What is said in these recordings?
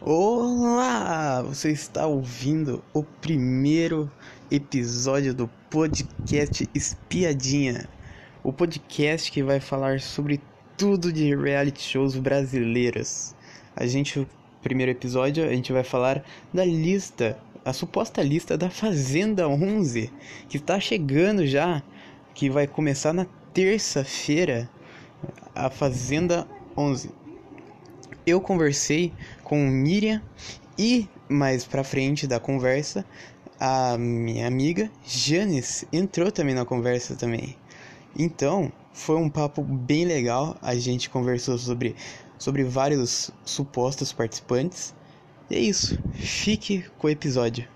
Olá! Você está ouvindo o primeiro episódio do podcast Espiadinha, o podcast que vai falar sobre tudo de reality shows brasileiros. A gente, no primeiro episódio, a gente vai falar da lista, a suposta lista da Fazenda 11, que está chegando já, que vai começar na terça-feira, a Fazenda 11 eu conversei com Miriam e mais pra frente da conversa a minha amiga Janice entrou também na conversa também. Então, foi um papo bem legal. A gente conversou sobre sobre vários supostos participantes. E é isso. Fique com o episódio.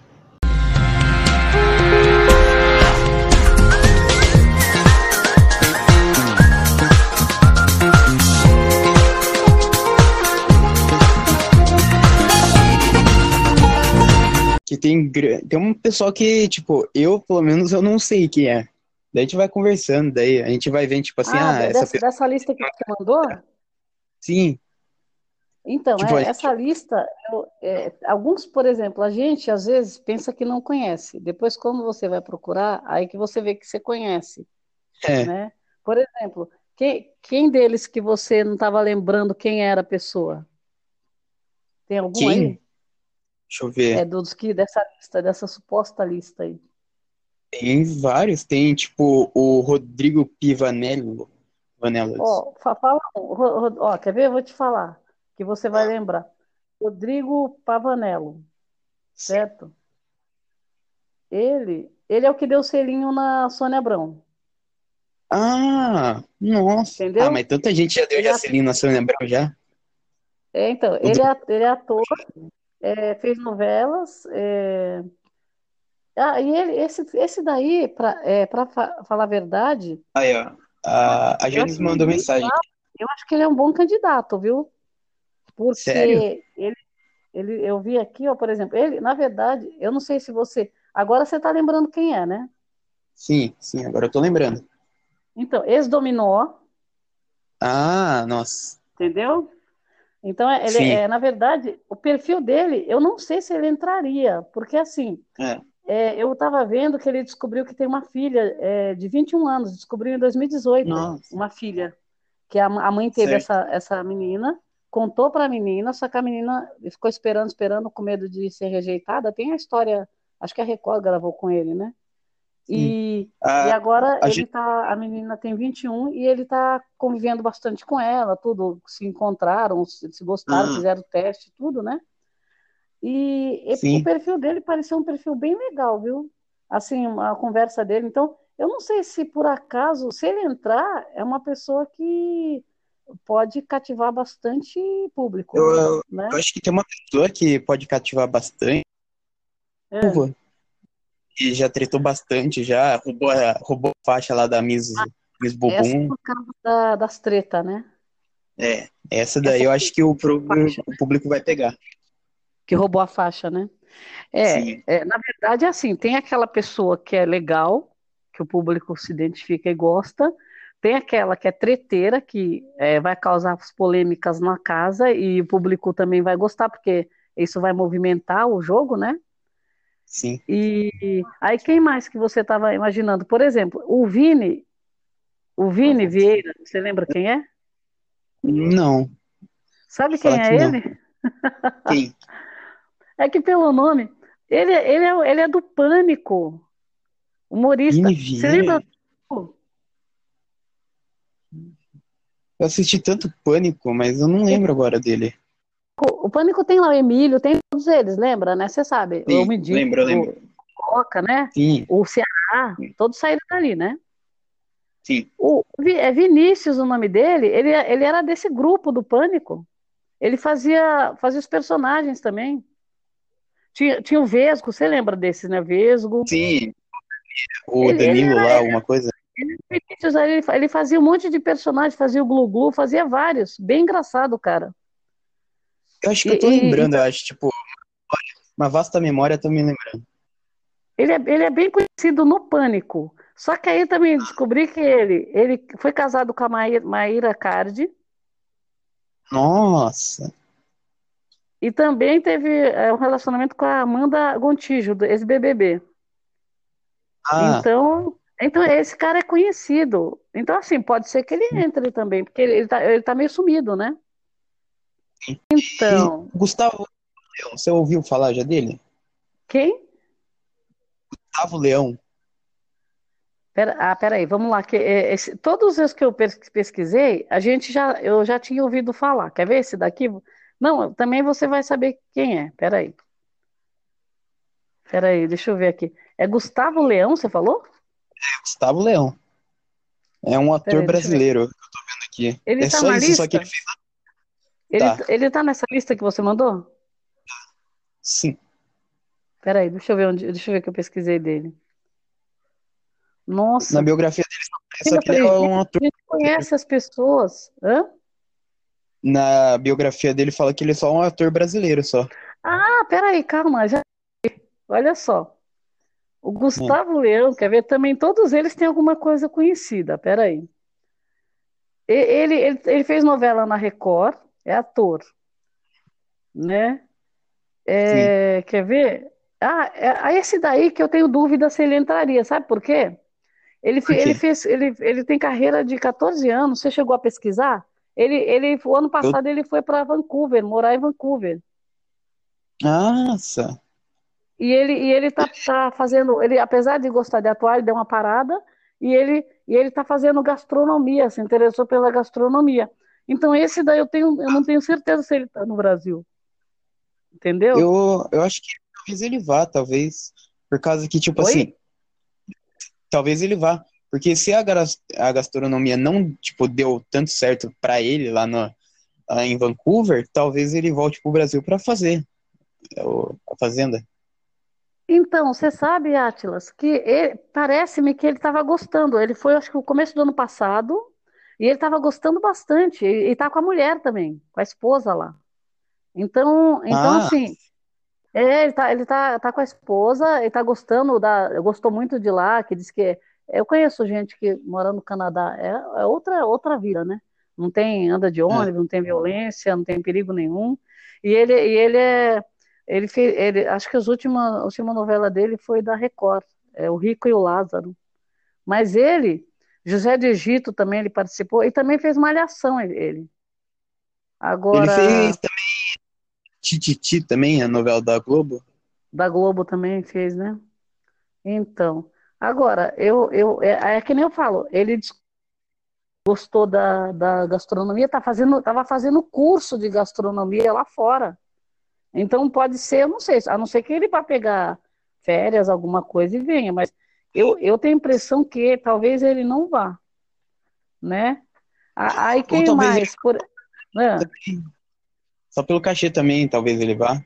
Tem, tem um pessoal que, tipo, eu, pelo menos, eu não sei quem é. Daí a gente vai conversando, daí a gente vai ver, tipo assim, ah, ah essa dessa, dessa lista que você mandou? Sim. Então, tipo, é, essa lista, eu, é, alguns, por exemplo, a gente às vezes pensa que não conhece. Depois, quando você vai procurar, aí que você vê que você conhece. É. Né? Por exemplo, quem, quem deles que você não estava lembrando quem era a pessoa? Tem algum quem? aí? Deixa eu ver. É dos que dessa lista, dessa suposta lista aí. Tem vários, tem tipo o Rodrigo Pivanello. Vanelas. Ó, fala, ó, quer ver? Eu vou te falar, que você vai lembrar. Rodrigo Pavanello, certo? Ele, ele é o que deu selinho na Sônia Abrão. Ah, nossa. Entendeu? Ah, mas tanta gente já deu Ele é já selinho na Sônia Abrão já. É, então, ele é, ele é ator, é, fez novelas. É... Ah, e ele, esse, esse daí, para é, pra fa falar a verdade. Aí, ó. A, a Janice mandou mensagem. Eu acho que ele é um bom candidato, viu? Porque Sério? ele, ele, eu vi aqui, ó, por exemplo, ele, na verdade, eu não sei se você. Agora você está lembrando quem é, né? Sim, sim, agora eu tô lembrando. Então, ex-dominó. Ah, nossa. Entendeu? Então, é, ele, é, na verdade, o perfil dele, eu não sei se ele entraria, porque assim, é. É, eu estava vendo que ele descobriu que tem uma filha é, de 21 anos, descobriu em 2018 Nossa. uma filha, que a, a mãe teve essa, essa menina, contou para a menina, só que a menina ficou esperando, esperando, com medo de ser rejeitada. Tem a história, acho que a Record gravou com ele, né? E, a, e agora a, ele gente... tá, a menina tem 21 e ele está convivendo bastante com ela, tudo, se encontraram, se, gostaram, Ah. fizeram teste, tudo, né? E, e o perfil dele pareceu um perfil bem legal, viu? Assim, a conversa dele. Então, eu não sei se por acaso, se ele entrar, é uma pessoa que pode cativar bastante público, Eu, eu- né? eu acho que tem uma pessoa que pode cativar bastante. É. Que já tretou bastante, já roubou a, roubou a faixa lá da Miss, Miss Essa Bumbum. por causa da- das tretas, né? É, essa daí Essa eu acho que o, o público vai pegar. Que roubou a faixa, né? É, é, na verdade, é assim, tem aquela pessoa que é legal, que o público se identifica e gosta, tem aquela que é treteira, que é, vai causar as polêmicas na casa e o público também vai gostar, porque isso vai movimentar o jogo, né? Sim. E aí, quem mais que você estava imaginando? Por exemplo, o Vini, o Vini Vieira, você lembra quem é? Não. Sabe quem é que ele? Quem? É que pelo nome, ele, ele, é, ele é do Pânico, humorista. Vini Você lembra? Eu assisti tanto Pânico, mas eu não lembro agora dele. O Pânico tem lá o Emílio, tem todos eles, lembra, né? Você sabe. Sim, o Mendigo, lembro, eu lembro. o Coca, né? Sim, O Ceará, todos saíram dali, né? sim. O é Vinícius o nome dele, ele, ele era desse grupo do Pânico. Ele fazia, fazia os personagens também. Tinha, tinha o Vesgo, você lembra desses, né? Vesgo. Sim. O Ele- ele Danilo era- lá, alguma coisa. Vinícius, ele, ele fazia um monte de personagens, fazia o Glu-Glu, fazia vários. Bem engraçado, cara. Eu acho que eu tô E- e- lembrando, eu acho, tipo, uma vasta memória, eu tô me lembrando. Ele é, ele é bem conhecido no Pânico. Só que aí também descobri que ele, ele foi casado com a Maíra, Maíra Cardi. Nossa. E também teve é, um relacionamento com a Amanda Gontijo, do ex-BBB. Ah, Então, então esse cara é conhecido. Então, assim, pode ser que ele entre também, porque ele, ele tá, ele tá meio sumido, né? Então, Gustavo Leão, você ouviu falar já dele? quem? Gustavo Leão. Pera, ah, peraí, vamos lá. Que, é, esse- todos os que eu pes- pesquisei, a gente já, eu já tinha ouvido falar. Quer ver esse daqui? Não, também você vai saber quem é. Peraí, peraí, deixa eu ver aqui. É Gustavo Leão, você falou? Gustavo Leão. É um ator Peraí, deixa eu brasileiro, eu tô vendo aqui. Ele É tá só na isso, só que lista? ele fez. Ele, Tá, ele tá nessa lista que você mandou? Sim. Peraí, deixa eu ver onde, deixa eu ver o que eu pesquisei dele. Na Nossa, biografia dele, só que ele é um ator a gente conhece as pessoas. Hã? Na biografia dele fala que ele é só um ator brasileiro, só. Ah, peraí, calma, já, olha só. O É. Gustavo Leão, quer ver? Também todos eles têm alguma coisa conhecida. Peraí. Ele, ele, ele fez novela na Record, é ator, né? É, quer ver? Ah, é, é esse daí que eu tenho dúvida se ele entraria, sabe por quê? Ele, Por ele quê? fez, ele, ele tem carreira de 14 anos. Você chegou a pesquisar? Ele, ele, o ano Eu... passado ele foi para Vancouver, morar em Vancouver. Nossa. E ele, e ele tá, tá fazendo, ele, apesar de gostar de atuar, ele deu uma parada e ele, e ele tá fazendo gastronomia, se interessou pela gastronomia. Então esse daí eu tenho, eu não tenho certeza se ele tá no Brasil, entendeu? Eu, eu acho que talvez ele vá, talvez. Por causa que, tipo Oi? assim, talvez ele vá. Porque se a, a gastronomia não, tipo, deu tanto certo pra ele lá, no, lá em Vancouver, talvez ele volte pro Brasil pra fazer o- a fazenda. Então, você sabe, Atlas, que parece-me que ele estava gostando. Ele foi, acho que no começo do ano passado, e ele estava gostando bastante. E, e tá com a mulher também, com a esposa lá. Então, então Ah, assim, É, ele tá, ele tá, tá com a esposa, ele tá gostando da, gostou muito de lá, que diz que eu conheço gente que mora no Canadá, é, é outra outra vida, né? Não tem anda de é. ônibus, não tem violência, não tem perigo nenhum. E ele e ele é ele fez, ele acho que as últimas a última novela dele foi da Record, é O Rico e o Lázaro. Mas ele, José de Egito também ele participou e também fez Malhação ele. ele. Ele Agora fez também Tititi também, a novela da Globo. da Globo também fez, né? Então, agora, eu, eu, é, é que nem eu falo, ele gostou da, da gastronomia, tá fazendo, tava fazendo curso de gastronomia lá fora. Então pode ser, eu não sei, a não ser que ele vá pegar férias, alguma coisa e venha, mas eu, eu tenho a impressão que talvez ele não vá, né? Aí quem talvez ele mais? Por... Só pelo cachê também, talvez ele vá.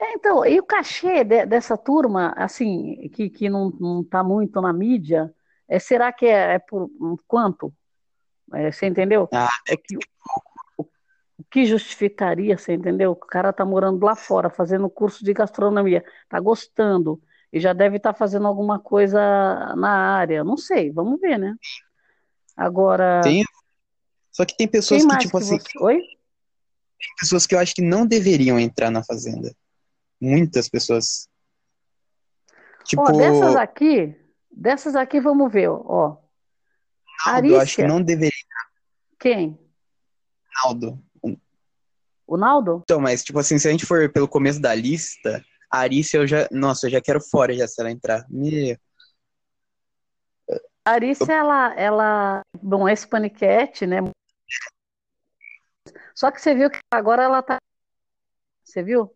é, então, e o cachê de- dessa turma, assim, que, que não, não tá muito na mídia, é, será que é, é por um quanto? É, você entendeu? Ah, O que, o, o que justificaria, você entendeu? O cara tá morando lá fora, fazendo curso de gastronomia, tá gostando, e já deve estar fazendo alguma coisa na área. Não sei, vamos ver, né? Agora, tem. Só que tem pessoas que, tipo que assim, você. Oi? Pessoas que eu acho que não deveriam entrar na Fazenda. Muitas pessoas. Ó, dessas Tipo, aqui, dessas aqui, vamos ver, ó. Naldo, eu acho que não deveria, quem? Naldo. O Naldo? Então, mas, tipo assim, se a gente for pelo começo da lista, a Arícia eu já. Nossa, eu já quero fora já se ela entrar. Meu. A Arícia, ela, ela, bom, esse paniquete, né? Só que você viu que agora ela tá, você viu?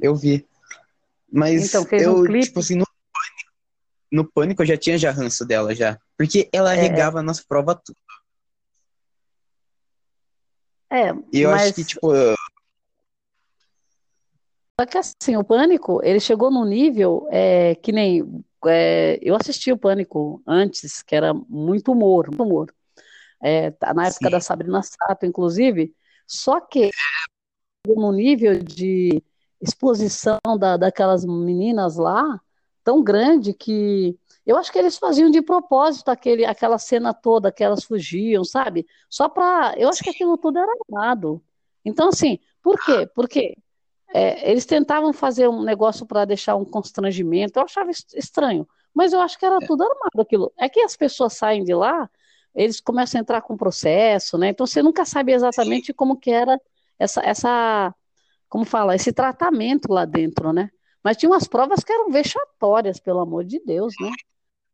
Eu vi. Mas Então, fez um eu, clipe. tipo assim, no, no pânico eu já tinha já ranço dela já. Porque ela É, regava nas provas tudo. é, E eu acho que, mas tipo, só que assim, o Pânico, ele chegou num nível é, que nem é, eu assisti o Pânico antes, que era muito humor, muito humor. É, tá na época sim. da Sabrina Sato, inclusive, só que num nível de exposição da, daquelas meninas lá tão grande que eu acho que eles faziam de propósito aquele, aquela cena toda que elas fugiam, sabe? Só pra. Eu acho que aquilo tudo era armado. Então, assim, por quê? Porque é, eles tentavam fazer um negócio para deixar um constrangimento, eu achava estranho, mas eu acho que era tudo armado aquilo. É que as pessoas saem de lá, eles começam a entrar com processo, né? Então você nunca sabe exatamente como que era essa, essa, como fala, esse tratamento lá dentro, né? Mas tinha umas provas que eram vexatórias, pelo amor de Deus, né?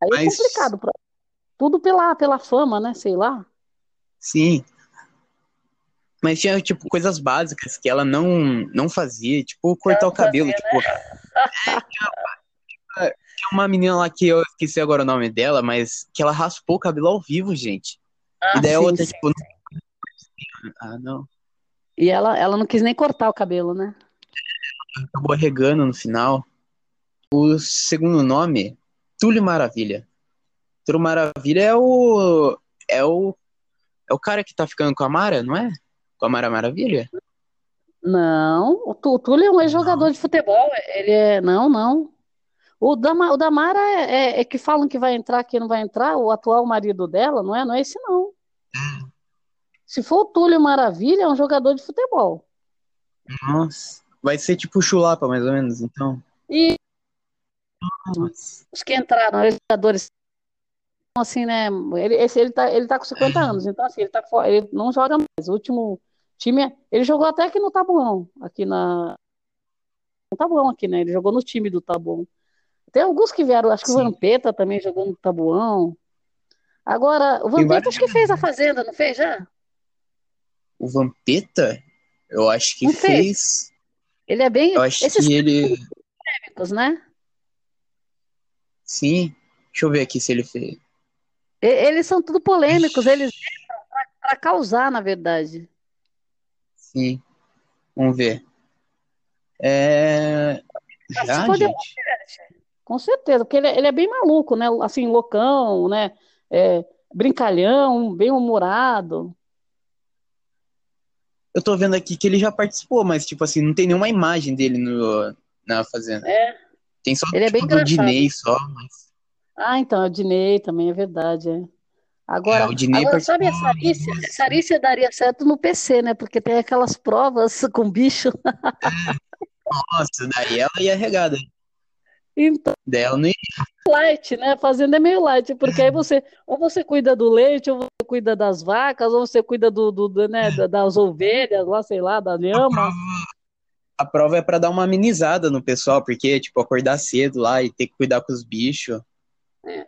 Aí é Mas... é complicado, pra... tudo pela, pela fama, né? Sei lá. Sim, mas tinha, tipo, coisas básicas que ela não, não fazia, tipo, cortar o cabelo, fazia, tipo. Né? Tinha, uma menina lá que eu esqueci agora o nome dela, mas que ela raspou o cabelo ao vivo, gente. Ah, e daí sim, outra, sim, tipo. Sim. Ah, não. E ela, ela não quis nem cortar o cabelo, né? Acabou arregando no final. O segundo nome, Túlio Maravilha. Túlio Maravilha é o. É o. É o cara que tá ficando com a Mara, não é? com a Mara Maravilha? Não, o Túlio é um ex-jogador de futebol. Ele é. Não, não. O da, o da Mara é, é, é, que falam que vai entrar, que não vai entrar, o atual marido dela, não é? Não é esse, não. Se for o Túlio Maravilha, é um jogador de futebol. Nossa. Vai ser tipo chulapa, mais ou menos, então. E Nossa. os que entraram, os jogadores assim, né? Ele, esse, ele, tá, ele tá com 50 anos, então assim, ele, tá, ele não joga mais. O último time, ele jogou até aqui no Tabuão, aqui na. No Tabuão aqui, né? Ele jogou no time do Tabuão. Tem alguns que vieram, acho que Sim. o Vampeta também jogou no Tabuão. Agora, o Vampeta acho que fez a Fazenda, não fez já? O Vampeta? Eu acho que fez. fez. Ele é bem. Eu acho Esses que ele. Polêmicos, né? Sim. Deixa eu ver aqui se ele fez. Eles são tudo polêmicos, eles para causar, na verdade. Sim. Vamos ver. É... Já, gente? Com certeza, porque ele, é, ele, é bem maluco, né? Assim, loucão, né? É, brincalhão, bem humorado. Eu tô vendo aqui que ele já participou, mas, tipo assim, não tem nenhuma imagem dele no, na Fazenda. É. Tem só ele tipo, é bem do Dinei só, mas... Ah, então, é o Dinei também, é verdade. É. Agora, é, agora sabe a Sarícia? A Sarícia daria certo no PC, né? Porque tem aquelas provas com bicho. Nossa, daí ela ia regada. Então, dela. Light, né? Fazenda é meio light, porque aí você, ou você cuida do leite, ou você cuida das vacas, ou você cuida do, do, do né, das ovelhas, lá, sei lá, da lhama. A prova é para dar uma amenizada no pessoal, porque, tipo, acordar cedo lá e ter que cuidar com os bichos. É.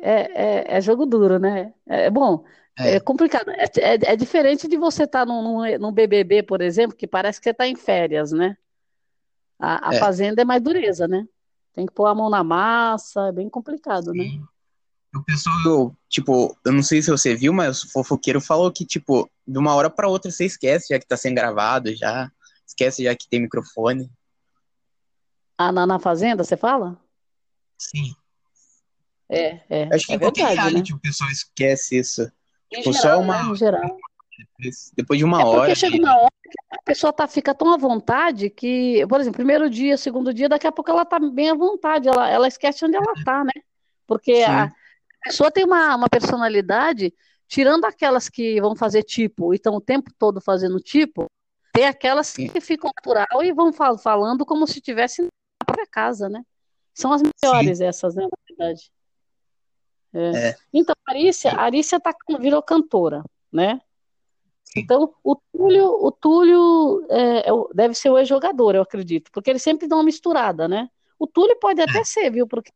É, é, jogo duro, né? É, é bom, é, é complicado. É, é, é, diferente de você estar tá num, num, BBB, por exemplo, que parece que você está em férias, né? A, a é. Fazenda é mais dureza, né? Tem que pôr a mão na massa, é bem complicado, né? Sim. né? O pessoal, tipo, eu não sei se você viu, mas o fofoqueiro falou que, tipo, de uma hora para outra você esquece já que tá sendo gravado, já esquece já que tem microfone. Ah, na, na Fazenda, você fala? Sim. É, é. Acho que é em qualquer verdade, reality né? o pessoal esquece isso. Em tipo, geral, só uma. Né? Geral. Depois de uma é hora. Porque chega uma hora que a pessoa tá, fica tão à vontade que, por exemplo, primeiro dia, segundo dia, daqui a pouco ela tá bem à vontade, ela, ela esquece onde ela tá, né? Porque a, a, pessoa tem uma, uma personalidade, tirando aquelas que vão fazer tipo e estão o tempo todo fazendo tipo, tem aquelas Sim. que ficam natural e vão fal falando como se estivesse na própria casa, né? São as melhores Sim. essas, né, na verdade. É. É. Então, a Arícia, a Arícia tá, virou cantora, né? Então, o Túlio, o Túlio é, é deve ser o ex-jogador, eu acredito, porque ele sempre dá uma misturada, né? O Túlio pode até é. ser, viu? Porque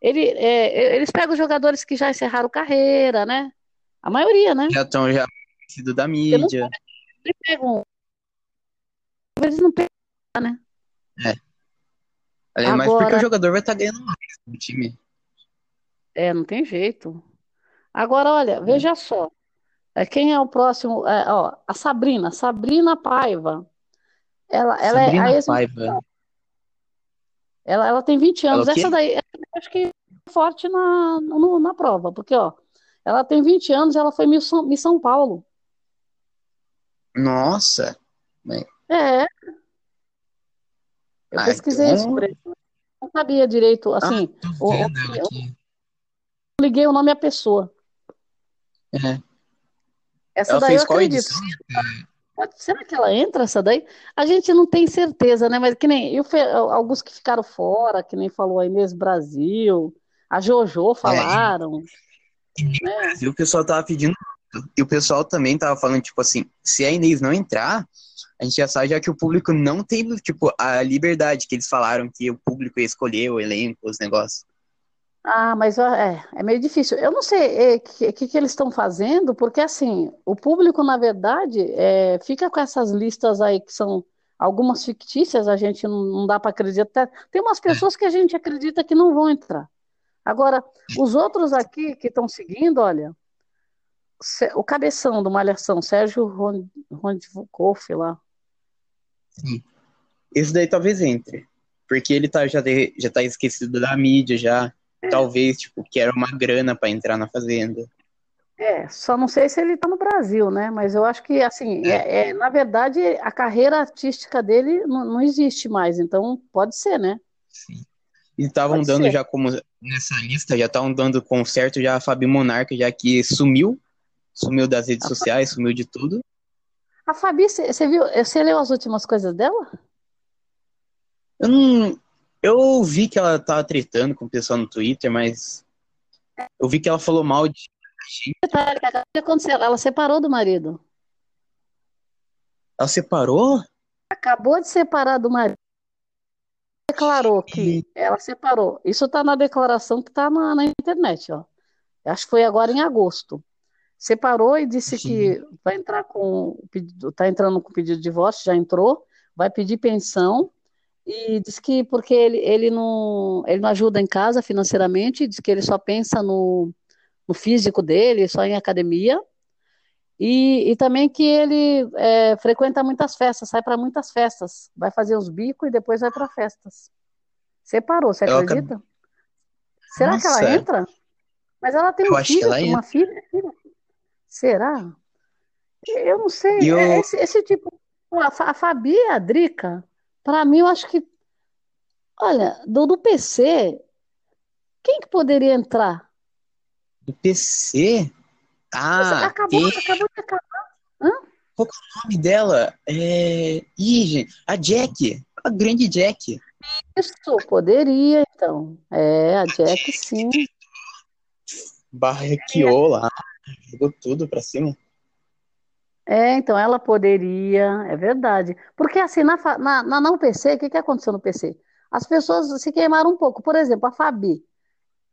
ele, é, eles pegam jogadores que já encerraram carreira, né? A maioria, né? Já estão já sido da mídia. Eles pegam. Eles não pegam, né? É. Agora... Mas porque o jogador vai estar tá ganhando mais no time. É, não tem jeito. Agora, olha, é. veja só. É, quem é o próximo? É, ó, a Sabrina, Sabrina Paiva. Ela, ela Sabrina é a Paiva. Ela, ela tem 20 anos. Essa daí, eu acho que é forte na, no, na prova, porque, ó, ela tem 20 anos ela foi Miss São, Miss São Paulo. Nossa! É. Eu ah, pesquisei então... sobre isso. Não sabia direito, assim. Ah, o, o, liguei o nome à pessoa. É. Essa Ela daí eu acredito. será que ela entra essa daí? A gente não tem certeza, né? Mas que nem eu, alguns que ficaram fora, que nem falou a Inês Brasil, a Jojo falaram. É, né? E o pessoal tava pedindo. E o pessoal também tava falando, tipo assim, se a Inês não entrar, a gente já sabe já que o público não tem, tipo, a liberdade que eles falaram que o público ia escolher o elenco, os negócios. Ah, mas é, é meio difícil. Eu não sei o é, que, que, que, eles estão fazendo, porque assim, o público, na verdade, é, fica com essas listas aí que são algumas fictícias, a gente não, não dá para acreditar. Tem umas pessoas que a gente acredita que não vão entrar. Agora, os outros aqui que estão seguindo, olha, o cabeção do Malhação, Sérgio Rondikoff lá. Sim. Esse daí talvez entre. Porque ele tá, já, de, já tá esquecido da mídia, já. É. Talvez, tipo, quer uma grana para entrar na fazenda. É, só não sei se ele tá no Brasil, né? Mas eu acho que, assim, é, é na verdade, a carreira artística dele não, não, existe mais, então pode ser, né? Sim. E estavam dando ser. já como nessa lista, já estavam dando concerto já a Fabi Monarca, já que sumiu, sumiu das redes a sociais, Fabi... sumiu de tudo. A Fabi, você viu, você leu as últimas coisas dela? Eu não, eu vi que ela tava tretando com o pessoal no Twitter, mas eu vi que ela falou mal de o que aconteceu? Ela separou do marido. Ela separou? Acabou de separar do marido. Declarou que ela separou. Isso está na declaração que está na, na, internet, ó. Acho que foi agora em agosto. Separou e disse Sim. que vai entrar com pedido, tá entrando com pedido de divórcio, já entrou, vai pedir pensão e diz que porque ele, ele, não, ele não ajuda em casa financeiramente, diz que ele só pensa no, no físico dele, só em academia, e, e também que ele é, frequenta muitas festas, sai para muitas festas, vai fazer os bicos e depois vai para festas. Separou, você acredita? Acab... Será Nossa. que ela entra? Mas ela tem um filho, uma filha, filha. Será? Eu não sei. Eu... É esse, esse, tipo. A, Fabi e a Drica, para mim, eu acho que. Olha, do, do PC, quem que poderia entrar? Do PC? Ah, acabou, tem... acabou de acabar. Hã? Qual é o nome dela? É... Ih, gente, a Jack. A grande Jack. Isso, poderia, então. É, a Jack, sim. Barrequeou lá. Jogou tudo pra cima. É, então ela poderia, é verdade. Porque assim, na, na, na não PC, o que, que aconteceu no PC? As pessoas se queimaram um pouco. Por exemplo, a Fabi.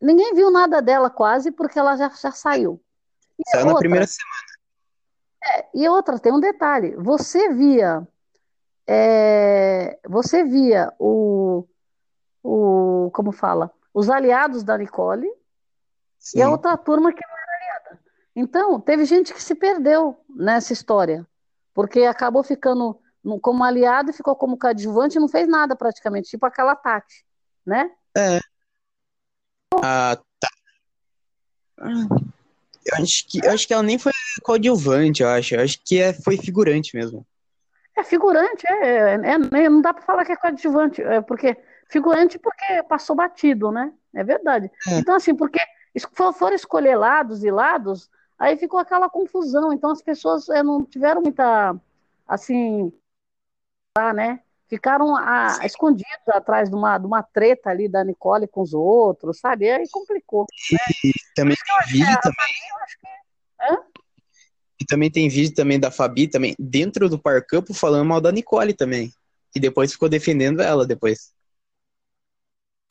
Ninguém viu nada dela quase porque ela já, já saiu. E Saiu outra, na primeira semana. É, e outra, tem um detalhe. Você via. É, você via o, o. Como fala? Os aliados da Nicole Sim. e a outra turma que então, teve gente que se perdeu nessa história, porque acabou ficando como aliado e ficou como coadjuvante e não fez nada praticamente, tipo aquela Tati, né? É. Ah, tá. Eu acho que, eu acho que ela nem foi coadjuvante, eu acho. Eu acho que é, foi figurante mesmo. É figurante, é, é, é não dá para falar que é coadjuvante, é porque figurante porque passou batido, né? É verdade. É. Então assim, porque foram escolher lados e lados, Aí ficou aquela confusão. Então as pessoas é, não tiveram muita, assim, lá, né? Ficaram a, ah, escondidos atrás de uma, de uma treta ali da Nicole com os outros, sabe? Aí complicou. Né? E também tem vídeo também. E também tem vídeo também da Fabi também, dentro do Parcampo, falando mal da Nicole também. E depois ficou defendendo ela depois.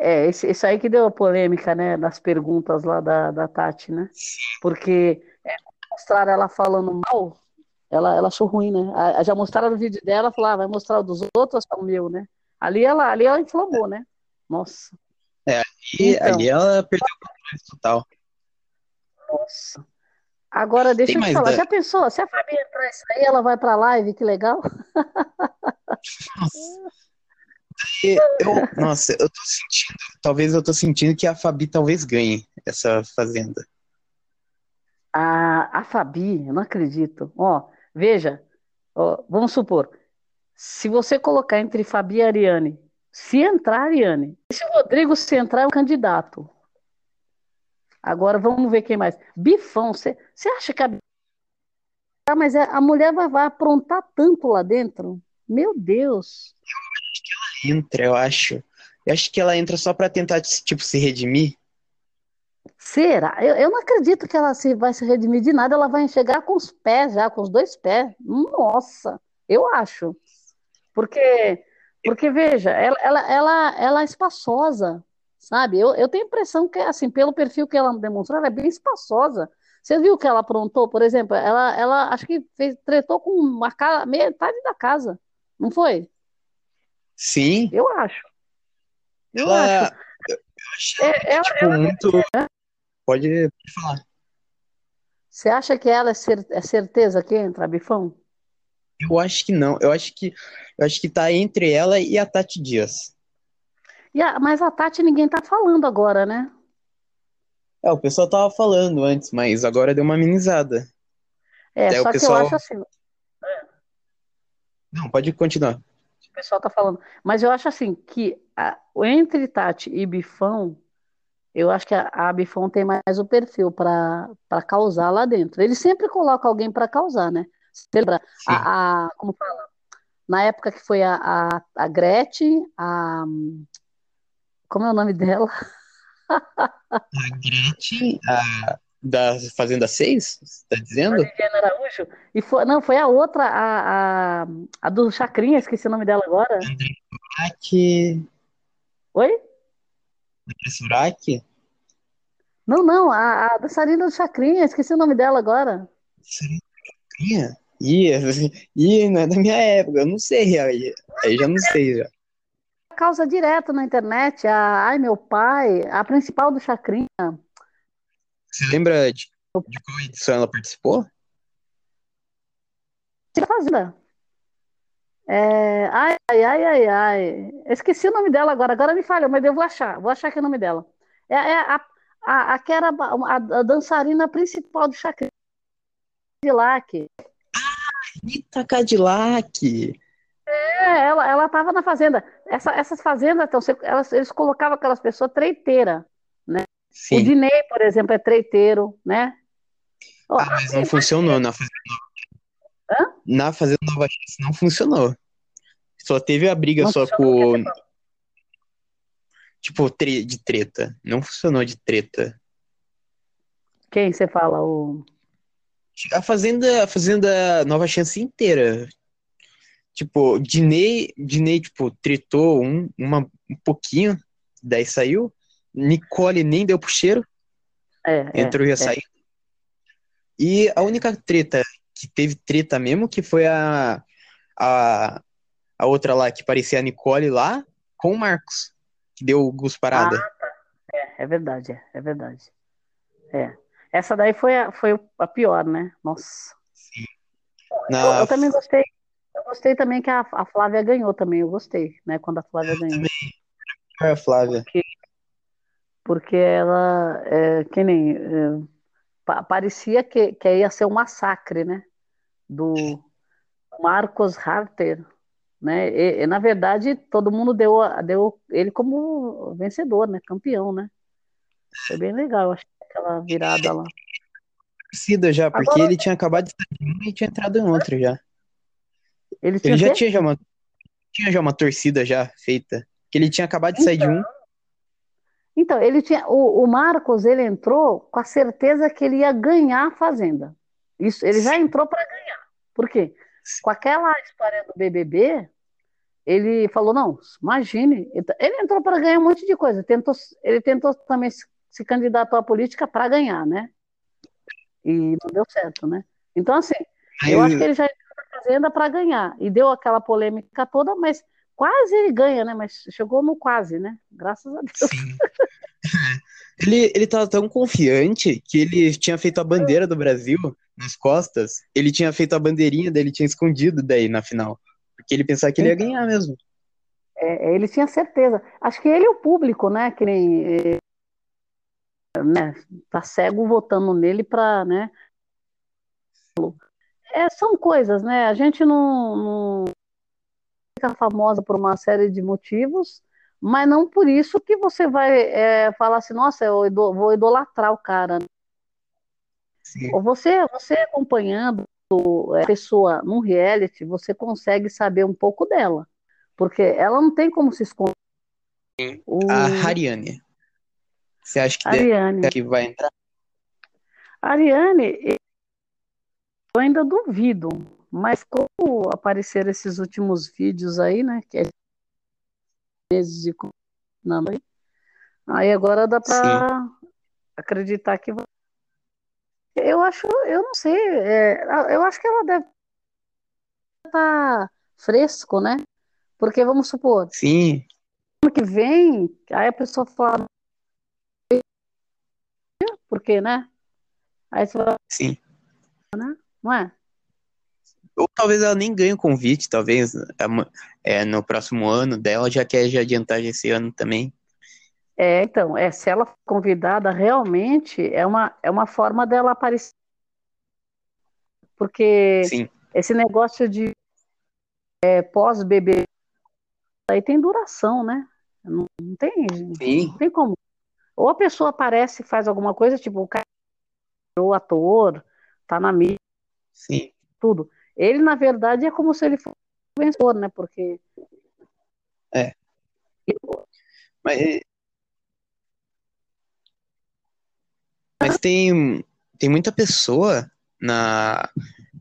É, esse, esse aí que deu a polêmica, né, nas perguntas lá da, da Tati, né? Porque mostraram ela falando mal, ela, ela achou ruim, né? Já mostraram o vídeo dela, falou, ah, vai mostrar o dos outros, é o meu, né? Ali ela, ali ela inflamou, né? Nossa. É, ali, então, ali ela perdeu o controle total. Nossa. Agora, deixa Tem eu te falar, da... já pensou? Se a Fabi entrar isso aí, ela vai pra live, que legal. Nossa. Eu, nossa, eu tô sentindo, talvez eu tô sentindo que a Fabi talvez ganhe essa fazenda. A, a Fabi, eu não acredito. Ó, veja, ó, vamos supor, se você colocar entre Fabi e Ariane, se entrar Ariane, se o Rodrigo se entrar é um candidato. Agora vamos ver quem mais. Bifão, você acha que a Ah, mas é, a mulher vai, vai aprontar tanto lá dentro. Meu Deus. Entra, eu acho. Eu acho que ela entra só pra tentar, tipo, se redimir. Será? Eu, eu não acredito que ela se, vai se redimir de nada. Ela vai chegar com os pés já, com os dois pés. Nossa, eu acho. Porque, porque veja, ela, ela, ela, ela é espaçosa, sabe? Eu, eu tenho a impressão que, assim, pelo perfil que ela demonstrou, ela é bem espaçosa. Você viu o que ela aprontou, por exemplo? Ela, ela acho que fez, tretou com uma casa, metade da casa, não foi? Sim. Eu acho. Eu acho. Eu, eu é, ela, tipo, ela, muito. Pode, pode falar. Você acha que ela é, cer é certeza que entra, Bifão? Eu acho que não. Eu acho que eu acho que tá entre ela e a Tati Dias. E a, mas a Tati ninguém tá falando agora, né? É, o pessoal tava falando antes, mas agora deu uma amenizada. É, Até só o que pessoal... eu acho assim. Não, pode continuar. O pessoal tá falando. Mas eu acho assim que a, entre Tati e Bifão, eu acho que a, a Bifão tem mais o perfil para causar lá dentro. Ele sempre coloca alguém para causar, né? Você lembra? A, a, como fala? Na época que foi a, a, a Gretchen, a. Como é o nome dela? A Gretchen, a da Fazenda 6, você tá dizendo? Araújo. E foi, não, foi a outra, a, a, a do Chacrinha, esqueci o nome dela agora. André Surak. Oi? André Surak? Não, não, a, a dançarina do Chacrinha, esqueci o nome dela agora. Chacrinha? Ih, ih, não é da minha época, eu não sei, aí, aí já não sei já. Causa direta na internet, a Ai Meu Pai, a principal do Chacrinha. Você lembra de, de qual edição ela participou? De Fazenda. É, ai, ai, ai, ai, ai. Esqueci o nome dela agora, agora me falha, mas eu vou achar, vou achar que é o nome dela. É, é a, a, a que era a, a dançarina principal do Chacrinha. Cadillac. Ah, Rita Cadillac. É, ela, ela tava na fazenda. Essa, essas fazendas, então, elas, eles colocavam aquelas pessoas treiteiras, né? Sim. O Dinei, por exemplo, é treiteiro, né? Ah, mas não funcionou na Fazenda Nova. Hã? Na Fazenda Nova Chance não funcionou. Só teve a briga não só com. Tipo, tre... de treta. Não funcionou de treta. Quem você fala? O... A Fazenda, a Fazenda Nova Chance inteira. Tipo, Dinei, Dinei tipo, tretou um, uma, um pouquinho, daí saiu. Nicole nem deu pro cheiro. É, entrou é, e ia sair. É. E a única treta que teve treta mesmo, que foi a, a, a outra lá, que parecia a Nicole lá, com o Marcos, que deu o Gus Parada. Ah, tá. É, é verdade, é, é verdade. É. Essa daí foi a, foi a pior, né? Nossa. Sim. Na... Eu, eu, também gostei. Eu gostei também que a, a Flávia ganhou também. Eu gostei, né? Quando a Flávia eu ganhou. Também. a Flávia. Porque, porque ela, é, que nem, é, parecia que, que ia ser um massacre, né? Do Marcos Harter, né? E, e, na verdade, todo mundo deu, deu ele como vencedor, né? Campeão, né? Foi bem legal, acho aquela virada lá. Torcida já, porque Agora... ele tinha acabado de sair e tinha entrado em outro já. Ele, ele já tinha já uma, tinha já uma torcida já feita. Que ele tinha acabado de sair então, de um. Então, ele tinha. O, o, Marcos ele entrou com a certeza que ele ia ganhar a fazenda. Isso, ele já entrou para ganhar. Por quê? Com aquela história do BBB, ele falou: não, imagine. Ele entrou para ganhar um monte de coisa. Tentou, ele tentou também se, se candidatou à política para ganhar, né? E não deu certo, né? Então, assim, eu acho que ele já entrou na fazenda para ganhar. E deu aquela polêmica toda, mas quase ele ganha, né? Mas chegou no quase, né? Graças a Deus. Sim. ele, ele tava tão confiante que ele tinha feito a bandeira do Brasil nas costas. Ele tinha feito a bandeirinha dele, tinha escondido daí na final. Porque ele pensava que ele ia ganhar mesmo. É, ele tinha certeza. Acho que ele e o público, né? Que nem. Né, tá cego votando nele para, né? É, são coisas, né? A gente não, não fica famosa por uma série de motivos, mas não por isso que você vai é, falar assim, nossa, eu vou idolatrar o cara. Sim. Ou você, você acompanhando a pessoa num reality, você consegue saber um pouco dela. Porque ela não tem como se esconder. O... A Hariane. Você acha que, Ariane. Deve, que vai entrar? Ariane, eu ainda duvido, mas como apareceram esses últimos vídeos aí, né? Que é meses de não, aí agora dá para acreditar que vai. Eu acho, eu não sei, é, eu acho que ela deve estar tá fresco, né? Porque vamos supor, sim, ano que vem, aí a pessoa fala, porque, né? Aí você vai, sim, né? Não é? Ou talvez ela nem ganhe o convite, talvez é, no próximo ano dela, já quer já adiantar esse ano também. É, então, é, se ela for convidada, realmente é uma, é uma forma dela aparecer. Porque Sim. esse negócio de é, pós-bebê aí tem duração, né? Não, não tem, Sim. não tem como. Ou a pessoa aparece e faz alguma coisa, tipo, o cara o ator, tá na mídia, Sim. tudo. Ele, na verdade, é como se ele fosse o vencedor, né? Porque. É. Mas, mas tem, tem muita pessoa na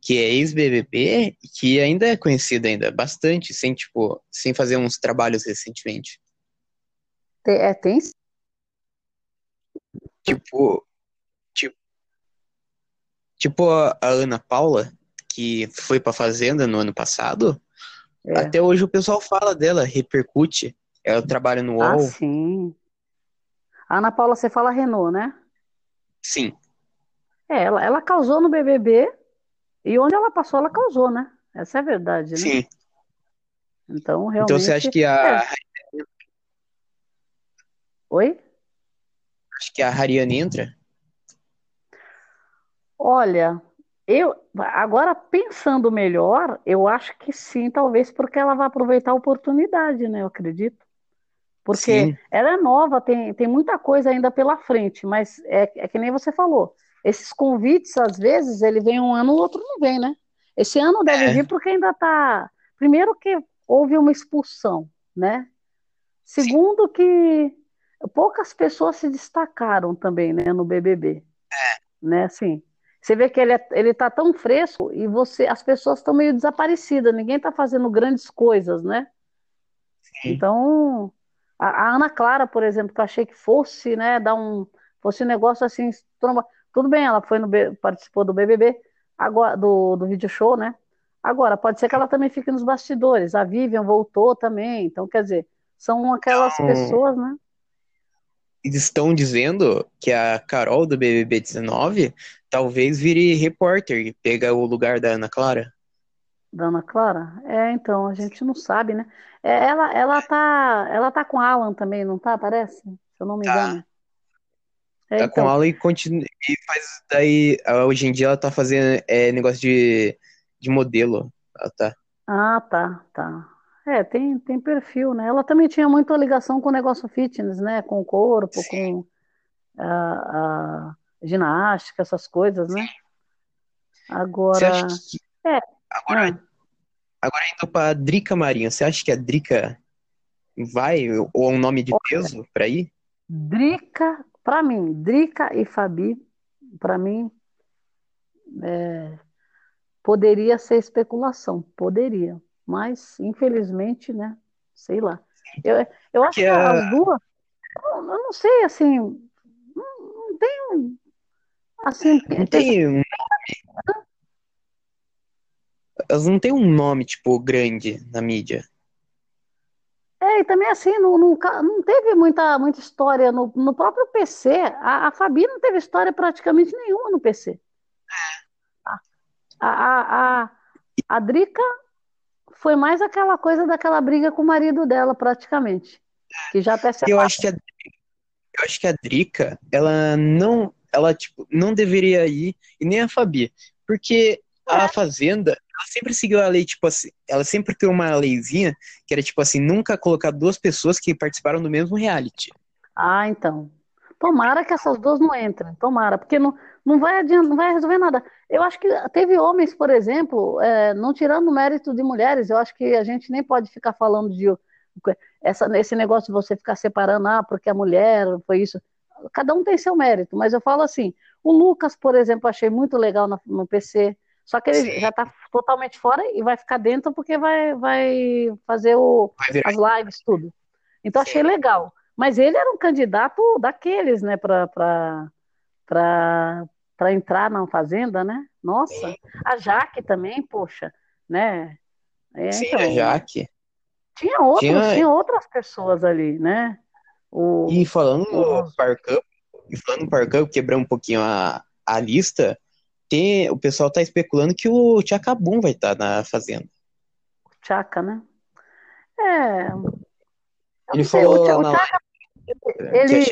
que é ex-BBB que ainda é conhecida ainda bastante, sem tipo, sem fazer uns trabalhos recentemente. É, tem. Tipo, tipo, tipo a Ana Paula, que foi pra Fazenda no ano passado, é. até hoje o pessoal fala dela, repercute. Ela trabalha no ah, UOL. Ah, sim. Ana Paula, você fala Renault, né? Sim. É, ela, ela causou no BBB e onde ela passou, ela causou, né? Essa é a verdade, né? Sim. Então, realmente... Então, você acha que a... É. Oi? Acho que a Hariane entra? Olha, eu agora pensando melhor, eu acho que sim, talvez porque ela vai aproveitar a oportunidade, né? Eu acredito. Porque sim. ela é nova, tem, tem muita coisa ainda pela frente, mas é, é que nem você falou. Esses convites, às vezes, ele vem um ano, o outro não vem, né? Esse ano deve é. vir porque ainda tá. Primeiro que houve uma expulsão, né? Segundo sim. que poucas pessoas se destacaram também, né, no BBB. É. Né, assim. Você vê que ele, é, ele tá tão fresco e você, as pessoas estão meio desaparecidas, ninguém tá fazendo grandes coisas, né? Sim. Então, a, a, Ana Clara, por exemplo, que eu achei que fosse, né, dar um, fosse um negócio assim, tromba. tudo bem, ela foi no, participou do BBB, agora, do, do video show, né? Agora, pode ser que ela também fique nos bastidores, a Vivian voltou também, então, quer dizer, são aquelas pessoas, né? Estão dizendo que a Carol do BBB 19 talvez vire repórter e pega o lugar da Ana Clara. Da Ana Clara? É, então, a gente não sabe, né? É, ela, ela, tá, ela tá com Alan também, não tá? Parece? Se eu não me tá. engano. É, tá então... com Alan e, continua, e faz daí. Hoje em dia ela tá fazendo é, negócio de, de modelo. Ela tá. Ah, tá, tá. É, tem, tem perfil, né? Ela também tinha muita ligação com o negócio fitness, né? Com o corpo, Sim. com a, a, ginástica, essas coisas, né? Agora. Você acha que... É. Agora, é. agora indo pra Drica Marinho, você acha que a Drica vai, ou é um nome de peso para ir? Drica, para mim, Drica e Fabi, para mim, é, poderia ser especulação, poderia. Mas, infelizmente, né? Sei lá. Eu, eu acho que, que as duas. Eu não sei, assim. Não, não tem. Assim. Não tem um Elas não têm um nome, tipo, grande na mídia. É, e também assim, não, não, não teve muita, muita história no, no próprio PC. A, a Fabi não teve história praticamente nenhuma no PC. A, a, a, a Drica foi mais aquela coisa daquela briga com o marido dela, praticamente. Que já até se eu acho que a, eu acho que a Drica, ela não, ela tipo, não deveria ir e nem a Fabi, porque é. a Fazenda, ela sempre seguiu a lei, tipo assim, ela sempre criou uma leizinha que era tipo assim, nunca colocar duas pessoas que participaram do mesmo reality. Ah, então. Tomara que essas duas não entrem, tomara, porque não, não vai adianta, não vai resolver nada. Eu acho que teve homens, por exemplo, é, não tirando o mérito de mulheres, eu acho que a gente nem pode ficar falando de essa, esse negócio de você ficar separando, ah, porque a mulher foi isso. Cada um tem seu mérito, mas eu falo assim, o Lucas, por exemplo, achei muito legal no, no PC, só que ele Sim. já está totalmente fora e vai ficar dentro porque vai, vai fazer o, vai as lives, tudo. Então Sim. achei legal. Mas ele era um candidato daqueles, né, para entrar na fazenda, né? Nossa, a Jaque também, poxa, né? É, Sim, então, a Jaque. Tinha, outros, tinha... tinha outras pessoas ali, né? O, e falando o... no Parcup, e falando no Parcup, quebrando um pouquinho a, a lista, tem, o pessoal tá especulando que o Tchacabum vai estar tá na fazenda. Tchaca, né? É, ele falou o, o ele,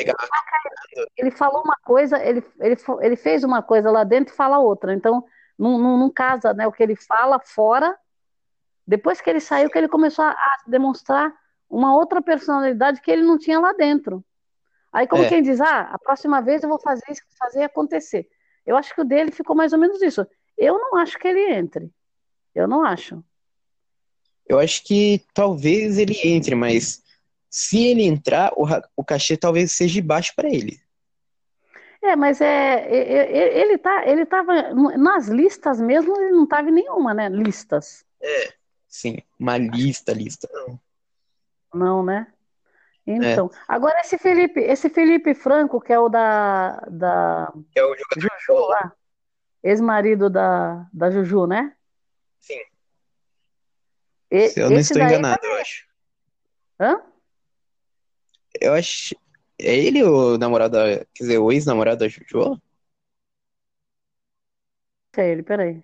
ele falou uma coisa, ele, ele, ele fez uma coisa lá dentro e fala outra. Então, não, não, não, casa, né? O que ele fala fora. Depois que ele saiu, que ele começou a, a demonstrar uma outra personalidade que ele não tinha lá dentro. Aí, como é. quem diz, ah, a próxima vez eu vou fazer isso, fazer acontecer. Eu acho que o dele ficou mais ou menos isso. Eu não acho que ele entre. Eu não acho. Eu acho que talvez ele entre, mas se ele entrar, o, o cachê talvez seja baixo para ele. É, mas é, ele tá, ele tava nas listas mesmo, ele não tava em nenhuma, né? Listas. É, sim, uma lista, lista não. Não, né? Então, é. agora esse Felipe, esse Felipe Franco, que é o da da é o Juju lá, ex-marido da, da Juju, né? Sim. E, Se eu não estou enganado, eu acho. Hã? Eu acho. É ele o namorado, quer dizer, o ex-namorado da Juju? É ele, peraí.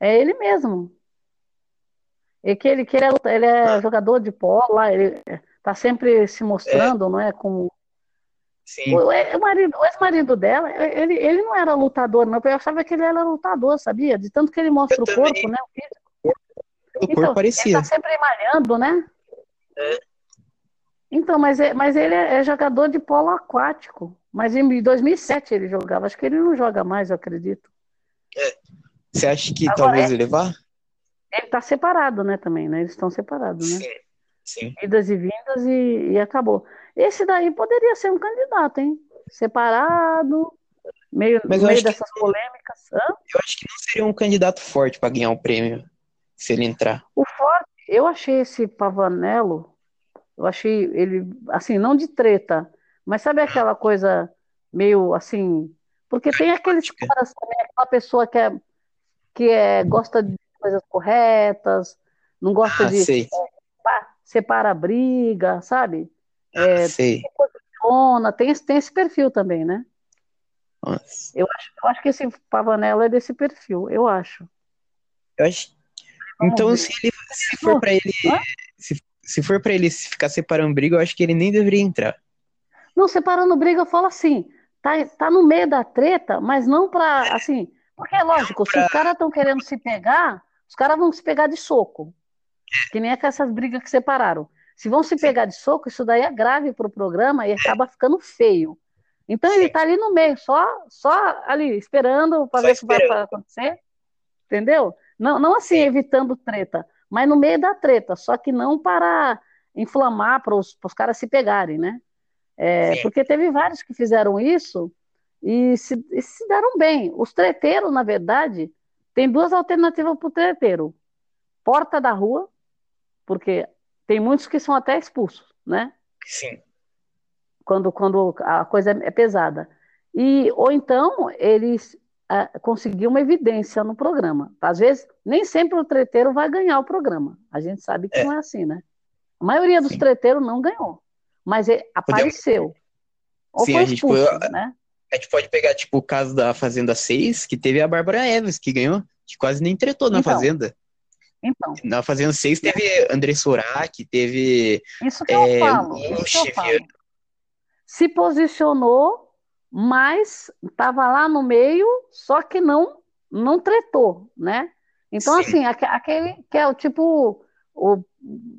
É ele mesmo. E que ele, que ele, é, ele é jogador de polo lá, ele tá sempre se mostrando, é. não é? Com Sim. O, o, marido, o ex-marido dela, ele, ele não era lutador, não. Eu achava que ele era lutador, sabia? De tanto que ele mostra eu o também. corpo, né? O, o então, corpo parecia. Ele tá sempre malhando, né? É. Então, mas, é, mas ele é, é, jogador de polo aquático. Mas em 2007 ele jogava. Acho que ele não joga mais, eu acredito. É. Você acha que Agora, talvez é, ele vá? Ele está separado, né, também, né? Eles estão separados, né? Sim, sim. Idas e vindas e, e acabou. Esse daí poderia ser um candidato, hein? Separado, meio, no meio dessas que, polêmicas. Hã? Eu acho que não seria um candidato forte para ganhar o um prêmio, se ele entrar. O forte, eu achei esse Pavanello eu achei ele, assim, não de treta, mas sabe aquela coisa meio assim. Porque tem aqueles caras também, aquela pessoa que é, que é, gosta de coisas corretas, não gosta ah, de. Sei. separa a briga, sabe? Ah, é, sei. Posiciona, tem, tem esse perfil também, né? Nossa. Eu acho, eu acho que esse Pavanello é desse perfil, eu acho. Eu acho. Então, se, ele, se for para ele. Se, se for para ele ficar separando briga, eu acho que ele nem deveria entrar. Não, separando briga, eu falo assim, tá, tá no meio da treta, mas não pra, assim, porque é lógico, pra... se os caras estão querendo se pegar, os caras vão se pegar de soco. Que nem essas brigas que separaram. Se vão se pegar de soco, isso daí é grave pro programa e acaba ficando feio. Então ele tá ali no meio, só, só ali, esperando para ver o que vai acontecer. Entendeu? Não, não assim, evitando treta mas no meio da treta, só que não para inflamar para os caras se pegarem, né? É, porque teve vários que fizeram isso e se, e se deram bem. Os treteiros, na verdade, tem duas alternativas para o treteiro: porta da rua, porque tem muitos que são até expulsos, né? Sim. Quando, quando a coisa é pesada. E, ou então, eles conseguir uma evidência no programa. Às vezes, nem sempre o treteiro vai ganhar o programa. A gente sabe que é. não é assim, né? A maioria dos Sim. treteiros não ganhou, mas apareceu. Ou Sim, foi a gente, expulso, pode, né? a gente pode pegar tipo o caso da Fazenda 6, que teve a Bárbara Eves, que ganhou, que quase nem tretou na então, Fazenda. Então. Na Fazenda 6 teve André Sorak, teve. Isso que é, eu falo. Isso que eu falo. Se posicionou mas estava lá no meio, só que não não tretou, né? Então, Sim. assim, aquele que é o tipo, o,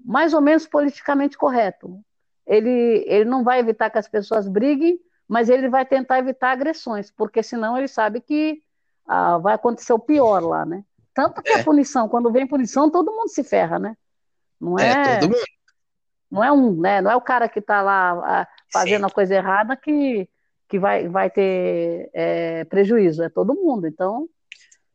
mais ou menos politicamente correto. Ele, ele não vai evitar que as pessoas briguem, mas ele vai tentar evitar agressões, porque senão ele sabe que ah, vai acontecer o pior lá, né? Tanto que é. a punição, quando vem punição, todo mundo se ferra, né? Não é, é todo mundo. Não é um, né? Não é o cara que está lá ah, fazendo Sim. a coisa errada que, que vai, vai ter é, prejuízo, é todo mundo. Então,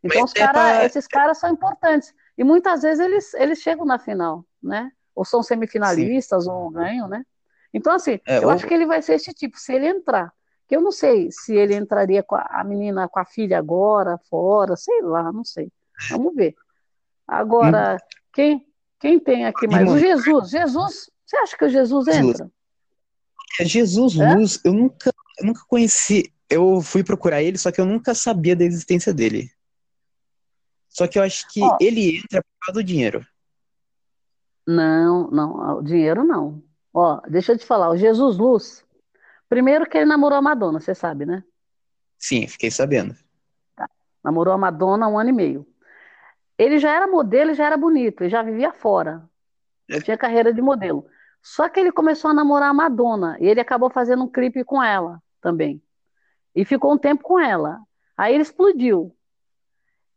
então cara, pra... esses caras são importantes. E muitas vezes eles, eles chegam na final, né? Ou são semifinalistas, Sim. ou ganham, né? Então, assim, é, eu ou... acho que ele vai ser esse tipo, se ele entrar. Que eu não sei se ele entraria com a, a menina, com a filha agora, fora, sei lá, não sei. Vamos ver. Agora, hum. quem, quem tem aqui mais? O Jesus. Jesus, você acha que o Jesus entra? É Jesus é? Luz, eu nunca, eu nunca conheci. Eu fui procurar ele, só que eu nunca sabia da existência dele. Só que eu acho que Ó, ele entra por causa do dinheiro. Não, não, o dinheiro não. Ó, deixa eu te falar, o Jesus Luz, primeiro que ele namorou a Madonna, você sabe, né? Sim, fiquei sabendo. Tá. Namorou a Madonna há um ano e meio. Ele já era modelo, já era bonito, ele já vivia fora. É. tinha carreira de modelo. Só que ele começou a namorar a Madonna e ele acabou fazendo um clipe com ela também. E ficou um tempo com ela. Aí ele explodiu.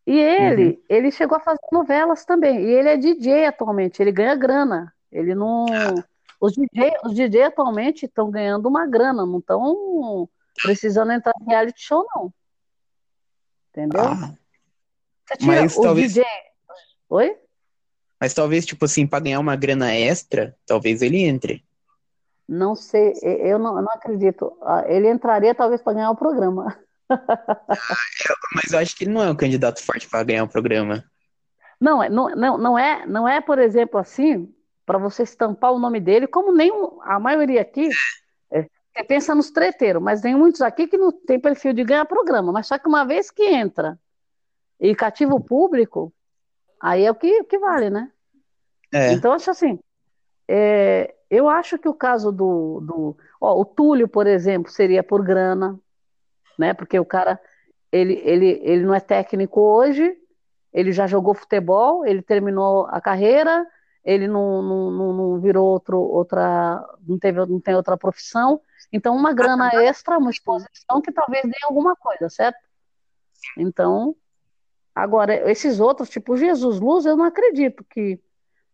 E ele, uhum. ele chegou a fazer novelas também. E ele é DJ atualmente, ele ganha grana. Ele não. Os DJ, os DJ atualmente estão ganhando uma grana, não estão precisando entrar em reality show, não. Entendeu? Ah, mas talvez. DJ... Oi? Mas talvez, tipo assim, para ganhar uma grana extra, talvez ele entre. Não sei, eu não, eu não acredito. Ah, ele entraria talvez para ganhar o programa. mas eu acho que ele não é um candidato forte para ganhar o programa. Não, é, não, não, não é, não é, por exemplo, assim, para você estampar o nome dele, como nem a maioria aqui. É, você pensa nos treteiros, mas tem muitos aqui que não tem perfil de ganhar programa, mas só que uma vez que entra e cativa o público, aí é o que, que vale, né? É. Então, acho assim, é, eu acho que o caso do, do ó, o Túlio, por exemplo, seria por grana, né? Porque o cara, ele, ele, ele não é técnico hoje, ele já jogou futebol, ele terminou a carreira, ele não, não, não, não virou outro, outra, não, teve, não tem outra profissão, então uma grana extra, uma exposição que talvez dê alguma coisa, certo? Então, agora, esses outros, tipo Jesus Luz, eu não acredito que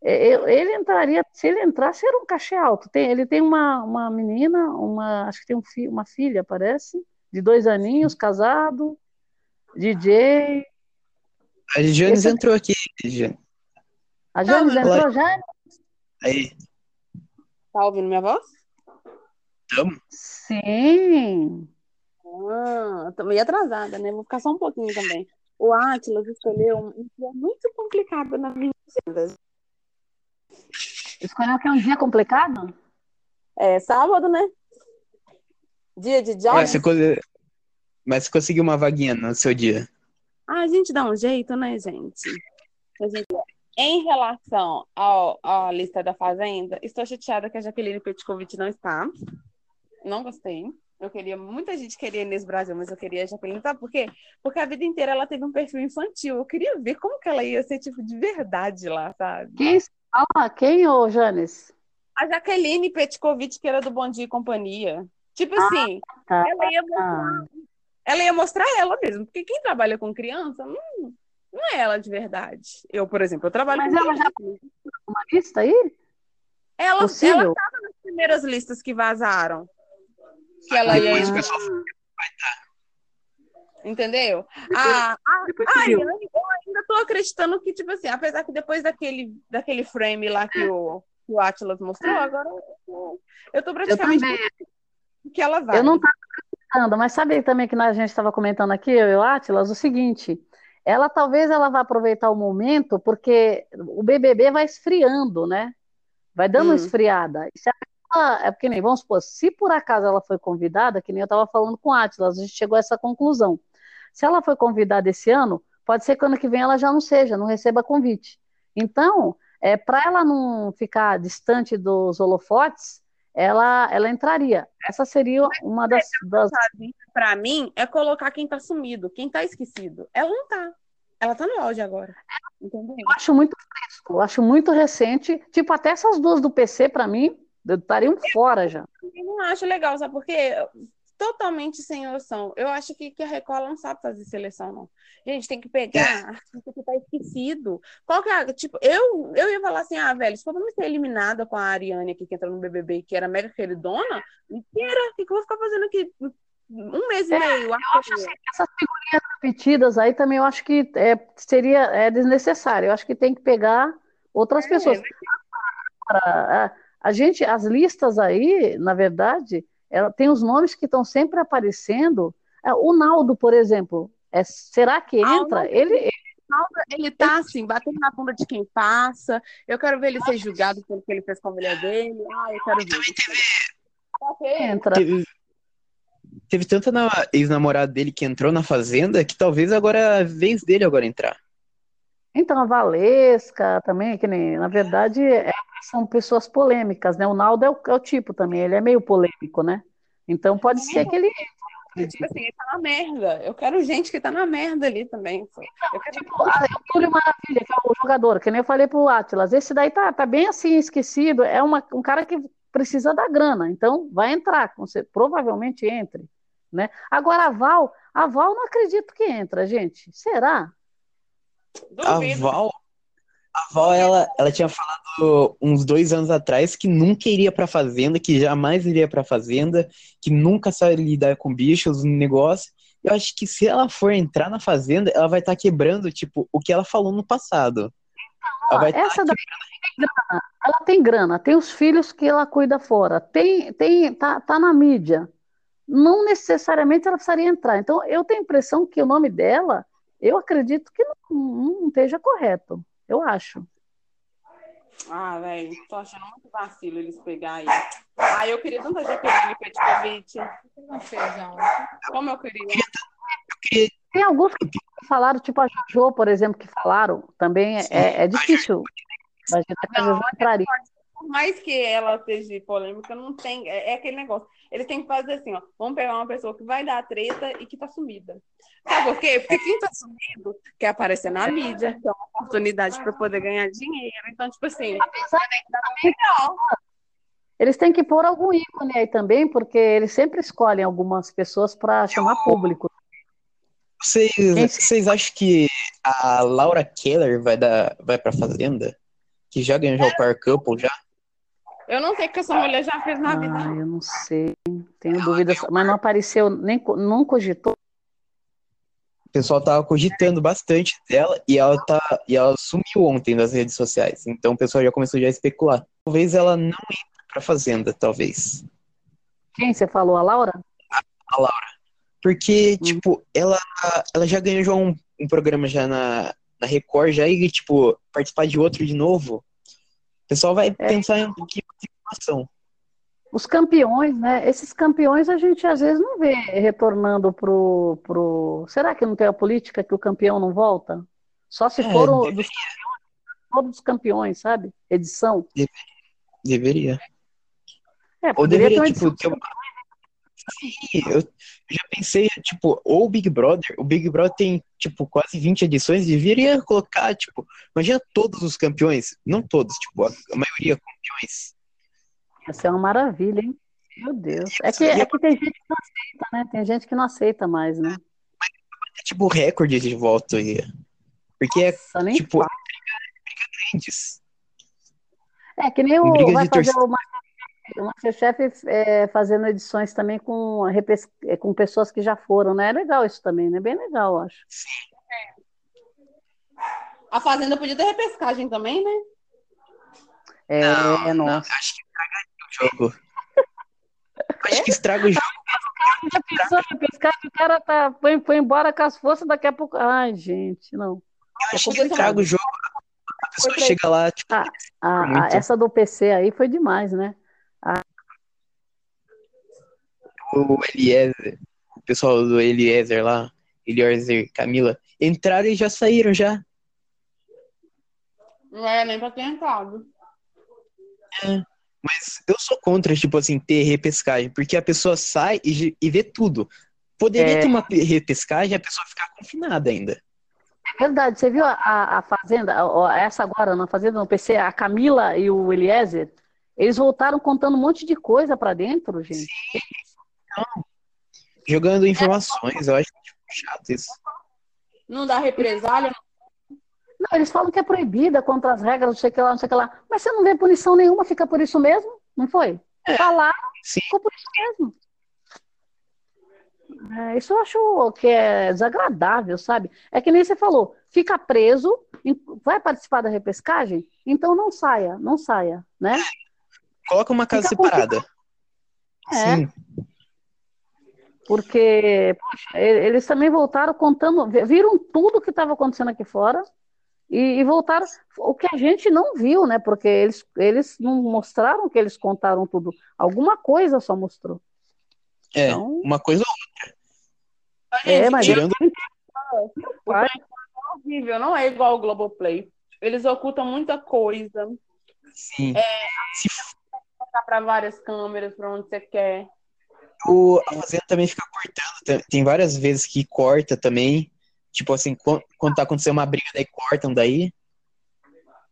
ele entraria, se ele entrasse, era um cachê alto. Tem, ele tem uma, uma menina, uma, acho que tem um fi, uma filha, parece, de dois aninhos, casado, DJ. A Janes Esse... entrou aqui, A Janes entrou já? Aí. Tá ouvindo minha voz? Tamo. Sim. Ah, tô meio atrasada, né? Vou ficar só um pouquinho também. O Atlas escolheu um dia muito complicado na vida Escolheu que é um dia complicado? É sábado, né? Dia de jobs. Mas você, Mas você conseguiu uma vaguinha no seu dia? Ah, a gente dá um jeito, né, gente? gente... Em relação ao, à lista da Fazenda, estou chateada que a Jaqueline Petkovic não está. Não gostei. Eu queria, muita gente queria Inês Brasil, mas eu queria a Jaqueline, sabe por quê? Porque a vida inteira ela teve um perfil infantil. Eu queria ver como que ela ia ser, tipo, de verdade lá, sabe? Quem ah, quem, ô Janes? A Jaqueline Petkovic, que era do Bom Dia e Companhia. Tipo ah, assim, ah, ela, ia mostrar, ela ia mostrar ela mesmo. Porque quem trabalha com criança não, não é ela de verdade. Eu, por exemplo, eu trabalho Mas com ela criança. já uma lista aí? Ela, ela tava nas primeiras listas que vazaram. Que ela ia. Entendeu? A, a, a Ariane, eu ainda tô acreditando que, tipo assim, apesar que depois daquele, daquele frame lá que o, que o Atlas mostrou, agora eu, eu tô praticamente eu que ela vai. Eu não tava acreditando, mas sabe também que a gente estava comentando aqui, eu e o Atlas, o seguinte, ela talvez ela vá aproveitar o momento, porque o BBB vai esfriando, né? Vai dando hum. uma esfriada. E se é porque nem, vamos supor, se por acaso ela foi convidada, que nem eu estava falando com o Atlas, a gente chegou a essa conclusão. Se ela foi convidada esse ano, pode ser que ano que vem ela já não seja, não receba convite. Então, é, para ela não ficar distante dos holofotes, ela, ela entraria. Essa seria uma das. das... Para mim, é colocar quem está sumido, quem está esquecido. Ela não está. Ela está no auge agora. Entendeu? Eu acho muito fresco, eu acho muito recente. Tipo, até essas duas do PC, para mim, estariam fora já. Eu não acho legal, sabe? Porque totalmente sem noção. Eu acho que, que a Record não sabe fazer seleção, não. Gente, tem que pegar artista que tá esquecido. Qual que é, tipo, eu, eu ia falar assim, ah, velho, se for pra me ser eliminada com a Ariane aqui, que entrou no BBB, que era mega queridona, mentira, o que, que eu vou ficar fazendo aqui um mês e É, meio? eu acho assim, que essas figurinhas repetidas aí também eu acho que é, seria é desnecessário. Eu acho que tem que pegar outras É, pessoas. Agora, a, a gente, as listas aí, na verdade, ela tem os nomes que estão sempre aparecendo. É, O Naldo, por exemplo, é, será que Ah, entra? Naldo- Ele, Ele tá assim, batendo na bunda de quem passa. Eu quero ver ele ser julgado pelo que ele fez com a mulher dele. Ah, eu quero ver. ele entra. Teve, teve tanta na- ex-namorada dele que entrou na fazenda que talvez agora é a vez dele agora entrar. Então, a Valesca também, que nem, na verdade, é- são pessoas polêmicas, né? O Naldo é o, é o tipo também, ele é meio polêmico, né? Então pode ser que ele Tipo assim, ele tá na merda. Eu quero gente que tá na merda ali também. pô. Eu quero Tipo, ah, o Túlio Maravilha, que é o jogador, que nem eu falei pro Atlas, esse daí tá, tá bem assim, esquecido, é uma, um cara que precisa da grana, então vai entrar, você provavelmente entre, né? Agora a Val, a Val não acredito que entra, gente, será? A duvido. Val, a Val ela, ela tinha falado uns dois anos atrás que nunca iria pra fazenda, que jamais iria pra fazenda, que nunca sabe lidar com bichos, um negócio. Eu acho que se ela for entrar na fazenda, ela vai estar quebrando, tipo, o que ela falou no passado. Ela tá essa grana, ela tem grana, tem os filhos que ela cuida fora, tem, tem, tá, tá na mídia. Não necessariamente ela precisaria entrar. Então, eu tenho a impressão que o nome dela, eu acredito que não, não esteja correto. Eu acho. Ah, velho, tô achando muito vacilo eles pegarem. Ah, eu queria tanto a Jaqueline Petkovic. Um feijão. Como eu queria. Tem alguns que falaram, tipo a Jojo, por exemplo, que falaram, também é, é difícil imaginar que a Não, Jojo entraria. Por mais que ela seja polêmica, não tem. É, é aquele negócio. Eles têm que fazer assim, ó. Vamos pegar uma pessoa que vai dar treta e que tá sumida. Sabe por quê? Porque quem tá sumido quer aparecer na mídia, quer uma oportunidade para poder ganhar dinheiro. Então, tipo assim, legal. Eles têm que pôr algum ícone aí também, porque eles sempre escolhem algumas pessoas para chamar público. Vocês, vocês acham que a Laura Keller vai, dar, vai pra fazenda? Que já ganhou já o Power Couple já? Eu não sei o que essa mulher já fez na vida. Ah, eu não sei, tenho dúvidas, mas não apareceu, nem não cogitou. O pessoal tava cogitando bastante dela e ela tá e ela sumiu ontem das redes sociais. Então o pessoal já começou já a especular. Talvez ela não entre pra fazenda, talvez. Quem você falou, a Laura? Porque, Hum. tipo, ela, ela já ganhou já um, um programa já na, na Record, já e, tipo, participar de outro de novo. O pessoal vai É. pensar em um pouquinho de informação. Os campeões, né? Esses campeões a gente às vezes não vê retornando pro, pro... Será que não tem a política que o campeão não volta? Só se É, for o, deveria. dos campeões, todos os campeões, sabe? Edição. Deveria. É, Ou deveria, tipo, ter uma... Sim, eu já pensei, tipo, ou o Big Brother, o Big Brother tem, tipo, quase 20 edições, deveria colocar, tipo, imagina todos os campeões, não todos, tipo, a, maioria campeões. Ia ser uma maravilha, hein? Meu Deus. É que, é que tem gente que não aceita, né? Tem gente que não aceita mais, né? É tipo recorde de volta aí. Porque é, Nossa, nem tipo, grandes. É que nem o vai fazer torcida. o o Masterchef é, fazendo edições também com, repes- é, com pessoas que já foram, né? É legal isso também, né? Bem legal, eu acho. A Fazenda podia ter repescagem também, né? É, Não, não, nossa. acho que estragaria o jogo. Acho que estraga o jogo. Já pensou na pescar o cara tá, foi, foi embora com as forças, daqui a pouco. Ai, gente, não. Eu É acho que estraga o jogo. A pessoa chega lá, tipo, Ah, A- a- Muito. essa do PC aí foi demais, né? O Eliezer, o pessoal do Eliezer lá, Eliezer, Camila, entraram e já saíram já. Não é nem pra ter entrado. Mas eu sou contra, tipo assim, ter repescagem, porque a pessoa sai e, e vê tudo. Poderia É. ter uma pe- repescagem e a pessoa ficar confinada ainda. É verdade, você viu a, a- Fazenda, essa agora na Fazenda no PC, a Camila e o Eliezer, eles voltaram contando um monte de coisa pra dentro, gente. Jogando informações, eu acho tipo, chato isso. Não dá represália? Não, eles falam que é proibida contra as regras, não sei o que lá, não sei o que lá. Mas você não vê punição nenhuma, fica por isso mesmo, não foi? É, Falar, ficou por isso mesmo. É, isso eu acho que é desagradável, sabe? É que nem você falou, fica preso, vai participar da repescagem? Então não saia, não saia, né? Coloca uma casa fica separada. É. Sim. Porque, poxa, eles também voltaram contando, viram tudo que estava acontecendo aqui fora e, e, voltaram o que a gente não viu, né? Porque eles, eles não mostraram que eles contaram tudo. Alguma coisa só mostrou. É, então, uma coisa ou outra. É, mas tirando... O é horrível, não é igual o Globoplay. Eles ocultam muita coisa. Sim. É, Se... para várias câmeras, para onde você quer. O, a Fazenda também fica cortando. Tem várias vezes que corta também. Tipo assim, quando, quando tá acontecendo uma briga, daí cortam daí.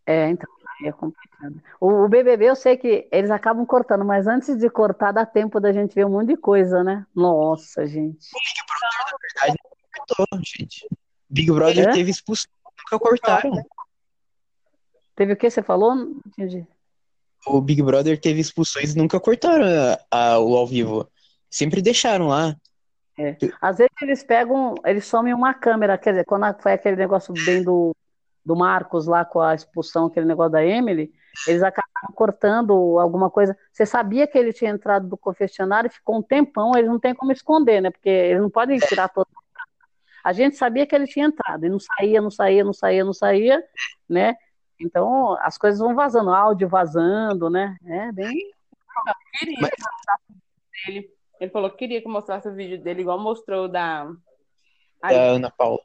É, então, é complicado. O, o, BBB eu sei que eles acabam cortando, mas antes de cortar dá tempo da gente ver um monte de coisa, né? Nossa, gente. O Big Brother, na verdade, não cortou, gente. Big Brother é? teve expulsão, nunca cortaram. Teve o que você falou? Entendi. O Big Brother teve expulsões e nunca cortaram a, a, o ao vivo. Sempre deixaram lá. É. Às vezes eles pegam, eles somem uma câmera, quer dizer, quando foi aquele negócio bem do, do Marcos lá com a expulsão, aquele negócio da Emily, eles acabaram cortando alguma coisa. Você sabia que ele tinha entrado do confessionário e ficou um tempão, eles não tem como esconder, né? Porque eles não podem tirar todo. A gente sabia que ele tinha entrado e não saía, não saía, não saía, não saía, né? Então as coisas vão vazando, áudio vazando, né? É bem. Eu queria Mas... dele ele falou que queria que mostrasse o vídeo dele, igual mostrou da. Da Ana Paula.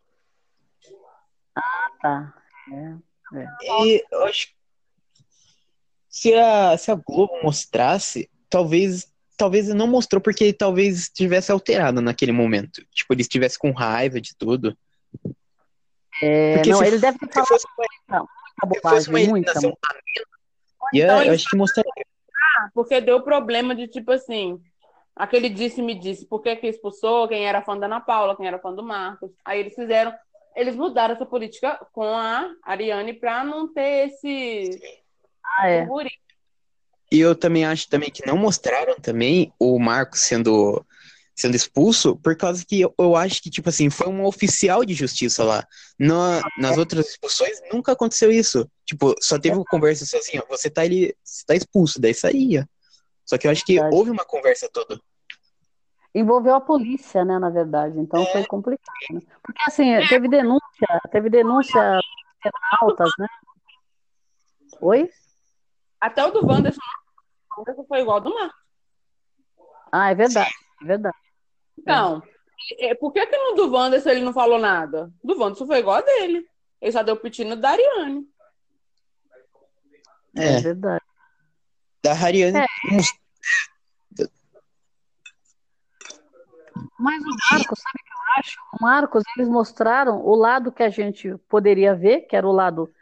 Ah, tá. É, é. E eu acho se a, se a Globo mostrasse, talvez talvez não mostrou porque talvez estivesse alterado naquele momento. Tipo, ele estivesse com raiva de tudo. É, porque não, ele deve ter falado fosse uma, muita bobagem, uma muita. Então, eu acho que mostraria. Ah, porque deu problema de tipo assim, Aquele disse-me disse por que, que expulsou, quem era fã da Ana Paula, quem era fã do Marcos. Aí eles fizeram, eles mudaram essa política com a Ariane para não ter esse ah, é. E eu também acho também que não mostraram também o Marcos sendo sendo expulso, por causa que eu, eu acho que, tipo assim, foi um oficial de justiça lá. Na, nas outras expulsões nunca aconteceu isso. Tipo, só teve uma conversa assim, ó, você tá, ali, você tá expulso, daí saía. Só que eu acho que verdade. houve uma conversa toda. Envolveu a polícia, né, na verdade. Então é. foi complicado. Né? Porque assim, teve denúncia, teve denúncia altas, né? Oi? Até o do Wanderson, o Wanderson foi igual ao do Marcos. Ah, é verdade, é verdade. Então, é. por que, que no do Wanderson ele não falou nada? Do Wanderson foi igual a dele. Ele só deu pitino da Ariane. É, é verdade. Da Hariane. É. Mas o Marcos, sabe o que eu acho? O Marcos, eles mostraram o lado que a gente poderia ver, que era o lado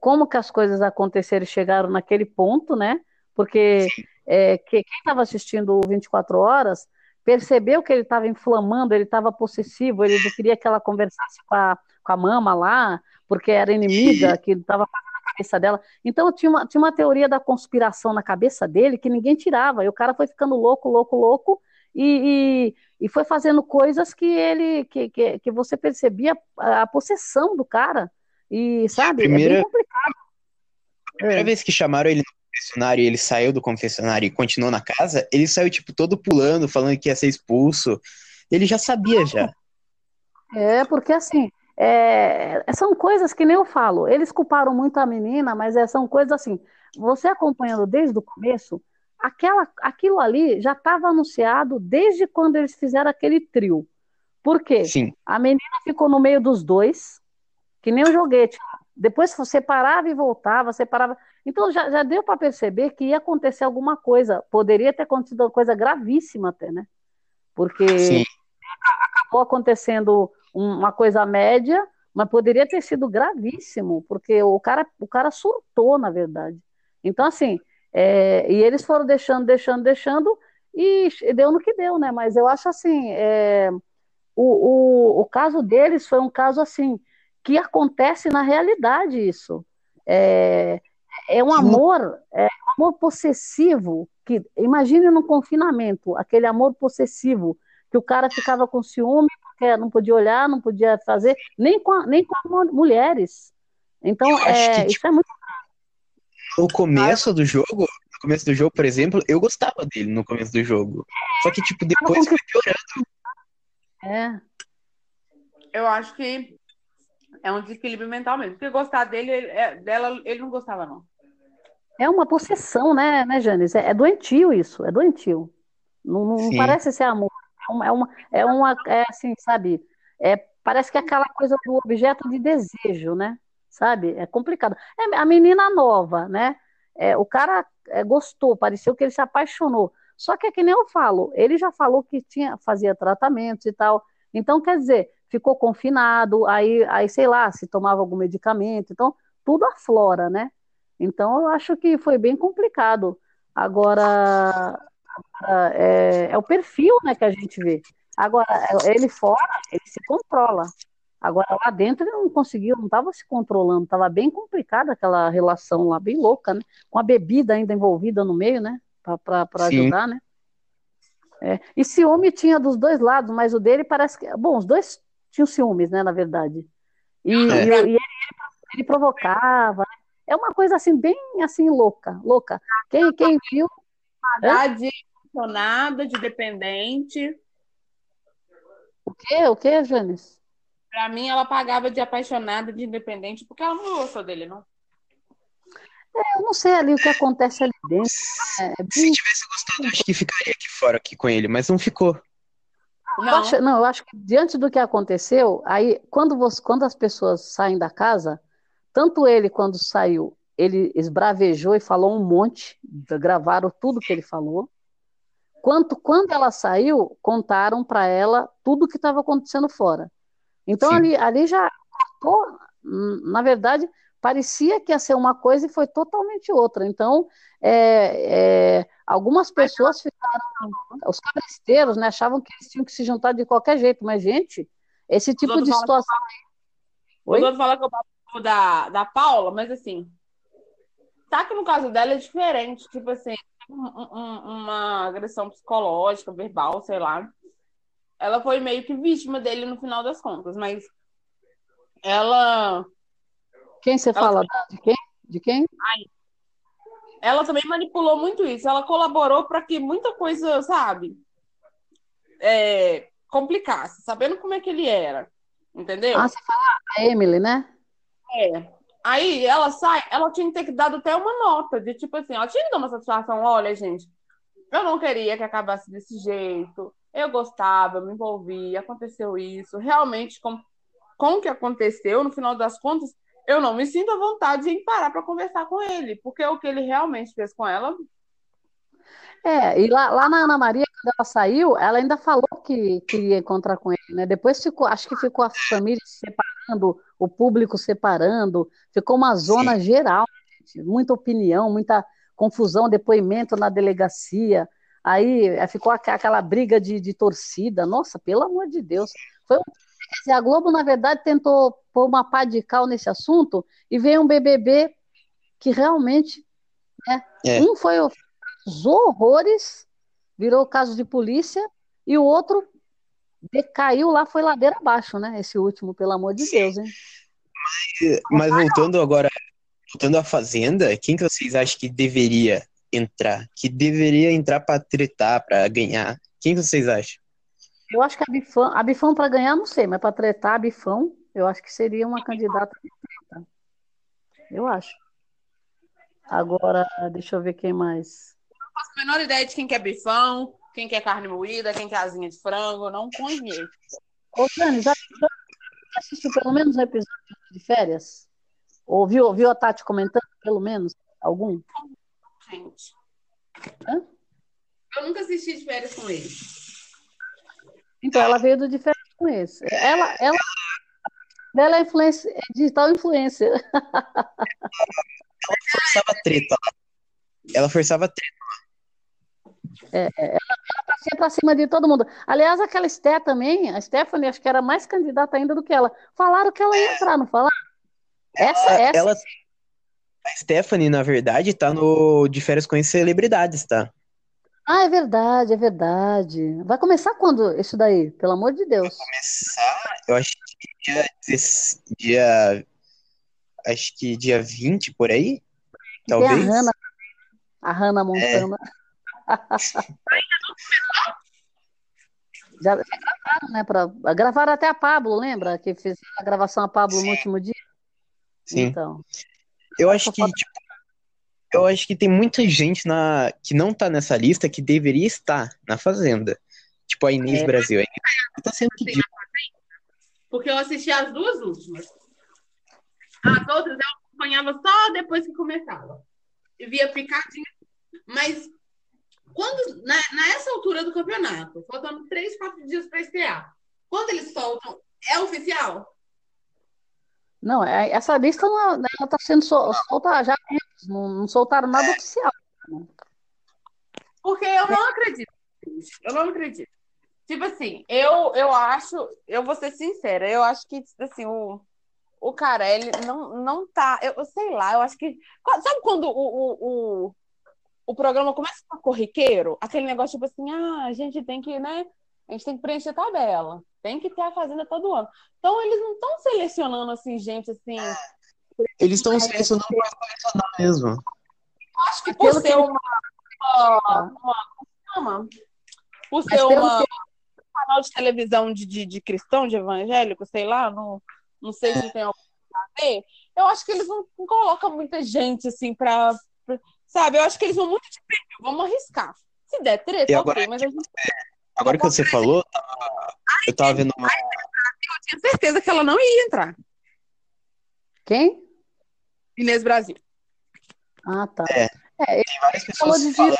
como que as coisas aconteceram e chegaram naquele ponto, né? Porque é, que, quem estava assistindo o 24 Horas percebeu que ele estava inflamando, ele estava possessivo, ele não queria que ela conversasse com a, com a mama lá, porque era inimiga, que estava fazendo cabeça dela. Então tinha uma, tinha uma teoria da conspiração na cabeça dele que ninguém tirava. E o cara foi ficando louco, louco, louco, e, e, e foi fazendo coisas que ele que, que, que você percebia a, a, possessão do cara. E sabe, primeira, é bem complicado. A primeira é. vez que chamaram ele no confessionário e ele saiu do confessionário e continuou na casa, ele saiu, tipo, todo pulando, falando que ia ser expulso. Ele já sabia já. É, porque assim, é, são coisas que nem eu falo. Eles culparam muito a menina, mas é, são coisas assim. Você acompanhando desde o começo, aquela, aquilo ali já estava anunciado desde quando eles fizeram aquele trio. Por quê? Sim. A menina ficou no meio dos dois, que nem o joguete. Depois separava e voltava, separava. Então já, já deu para perceber que ia acontecer alguma coisa. Poderia ter acontecido uma coisa gravíssima até, né? Porque Sim. Acabou acontecendo uma coisa média, mas poderia ter sido gravíssimo, porque o cara, o cara surtou, na verdade. Então, assim, é, e eles foram deixando, deixando, deixando, e deu no que deu, né? Mas eu acho assim, é, o, o, o caso deles foi um caso assim, que acontece na realidade isso. É, é um amor, é um amor possessivo, que imagine no confinamento, aquele amor possessivo, que o cara ficava com ciúme, porque não podia olhar, não podia fazer, nem com, nem com mulheres. Então, é, que, isso tipo, é muito. No começo do jogo, no começo do jogo, por exemplo, eu gostava dele no começo do jogo. Só que, tipo, depois foi piorando. É. Eu acho que é um desequilíbrio mental mesmo. Porque gostar dele, é, dela, ele não gostava, não. É uma possessão, né, né, Janis? É, é doentio isso, é doentio. Não, não parece ser amor. É uma, é uma, é uma é assim, sabe? É, parece que é aquela coisa do objeto de desejo, né? Sabe? É complicado. É a menina nova, né? É, o cara é, gostou, pareceu que ele se apaixonou. Só que é que nem eu falo, ele já falou que tinha, fazia tratamentos e tal. Então, quer dizer, ficou confinado, aí, aí sei lá, se tomava algum medicamento. Então, tudo aflora, né? Então, eu acho que foi bem complicado. Agora, é, é, o perfil né, que a gente vê. Agora, ele fora, ele se controla. Agora, lá dentro, ele não conseguiu, não estava se controlando, estava bem complicada aquela relação lá, bem louca, né? Com a bebida ainda envolvida no meio, né? Para ajudar, né? É. E ciúme tinha dos dois lados, mas o dele parece que. Bom, os dois tinham ciúmes, né, na verdade. E, é. e, e ele, ele, provocava, né? É uma coisa assim, bem assim, louca, louca. Quem, quem viu. Pagar de apaixonada, de dependente. O quê? O quê, Janis? Pra mim, ela pagava de apaixonada, de independente, porque ela não gostou dele, não. É, eu não sei ali o que acontece ali dentro. É, bem... Se tivesse gostado, acho que ficaria aqui fora aqui com ele, mas não ficou. Não. Eu acho, não, eu acho que diante do que aconteceu, aí quando, você, quando as pessoas saem da casa, tanto ele, quando saiu, ele esbravejou e falou um monte, gravaram tudo que ele falou. Quanto quando ela saiu, contaram para ela tudo que estava acontecendo fora. Então ali, ali já cortou, na verdade, parecia que ia ser uma coisa e foi totalmente outra. Então, é, é, algumas pessoas ficaram, os cabresteiros, né, achavam que eles tinham que se juntar de qualquer jeito, mas, gente, esse tipo de situação. Os outros falam que eu da, da Paula, mas assim, tá que no caso dela é diferente, tipo assim, um, um, uma agressão psicológica, verbal, sei lá. Ela foi meio que vítima dele no final das contas, mas ela. Quem você ela fala? De quem? De quem? Ai, ela também manipulou muito isso. Ela colaborou para que muita coisa, sabe, é, complicasse, sabendo como é que ele era. Entendeu? Ah, você fala a Emily, né? É. Aí ela sai, ela tinha que ter dado até uma nota de tipo assim, ela tinha que dar uma satisfação, olha, gente, eu não queria que acabasse desse jeito, eu gostava, me envolvi, aconteceu isso, realmente com, com o que aconteceu, no final das contas, eu não me sinto à vontade em parar para conversar com ele, porque o que ele realmente fez com ela. É, e lá, lá na Ana Maria, quando ela saiu, ela ainda falou que queria encontrar com ele, né? Depois ficou, acho que ficou a família separando, o público separando, ficou uma zona Sim. geral, gente, muita opinião, muita confusão, depoimento na delegacia. Aí é, ficou aquela briga de, de torcida. Nossa, pelo amor de Deus. Foi, a Globo, na verdade, tentou pôr uma pá de cal nesse assunto e veio um BBB que realmente. Né, é. Um foi os horrores, virou caso de polícia, e o outro decaiu lá, foi ladeira abaixo, né? Esse último, pelo amor de Deus, hein? Mas, mas voltando agora, voltando à Fazenda, quem que vocês acham que deveria entrar? Que deveria entrar para tretar, para ganhar? Quem que vocês acham? Eu acho que a Bifão, a Bifão para ganhar, não sei, mas para tretar a Bifão, eu acho que seria uma candidata Eu acho. Agora, deixa eu ver quem mais. Não faço a menor ideia de quem quer bifão, quem quer carne moída, quem quer asinha de frango, não conheço. Ô, Dani, já, assistiu pelo menos um episódio de férias? Ou viu, viu a Tati comentando, pelo menos, algum? Gente. Hã? Eu nunca assisti de férias com ele. Então, ela veio do de férias com esse. Ela, ela, ela é, influência, é digital influencer. Ela forçava treta lá. Ela forçava treta é, é, ela, ia pra cima de todo mundo. Aliás, aquela Sté também, a Stephanie, acho que era mais candidata ainda do que ela. Falaram que ela ia entrar, não falaram? Essa, ela, essa. Ela, a Stephanie, na verdade, tá no De Férias com as Celebridades, tá? Ah, é verdade, é verdade. Vai começar quando isso daí? Pelo amor de Deus. Vai começar, eu acho que dia, dia acho que dia 20 por aí. Talvez. Tem a Hannah, a Hannah Montana. É. já, já gravaram, né? Pra, gravaram até a Pablo, lembra? Que fez a gravação a Pablo Sim. no último dia. Sim. Então. Eu acho que, tipo, eu acho que tem muita gente na, que não tá nessa lista que deveria estar na Fazenda. Tipo a Inês é. Brasil. A Inês tá sendo pedido. Porque eu assisti as duas últimas. As outras eu acompanhava só depois que começava. Eu via picadinho. Mas quando na, nessa altura do campeonato, faltando três, quatro dias para estrear, quando eles soltam, é oficial? Não, é, essa lista não está sendo solta já, não, não soltaram nada oficial. Porque eu não acredito. Eu não acredito. Tipo assim, eu, eu acho, eu vou ser sincera, eu acho que assim, o, o cara, ele não, não tá. Eu, sei lá, eu acho que. Sabe quando o, o, o, o programa começa a ficar corriqueiro? Aquele negócio, tipo assim, ah, a gente tem que, né? A gente tem que preencher tabela. Tem que ter a fazenda todo ano. Então, eles não estão selecionando, assim, gente, assim... Eles estão selecionando para colecionar mesmo. Acho que por ser uma... uma, uma por ser uma, um canal de televisão de, de, de cristão, de evangélico, sei lá, não, não sei se tem alguma a ver. Eu acho que eles não, não colocam muita gente, assim, para... Sabe? Eu acho que eles vão muito de perfil. Vamos arriscar. Se der treta, ok, agora, mas a gente... Agora que você falou, eu tava vendo uma. Eu tinha certeza que ela não ia entrar. Quem? Inês Brasil. Ah, tá. É. é Tem várias pessoas de falando.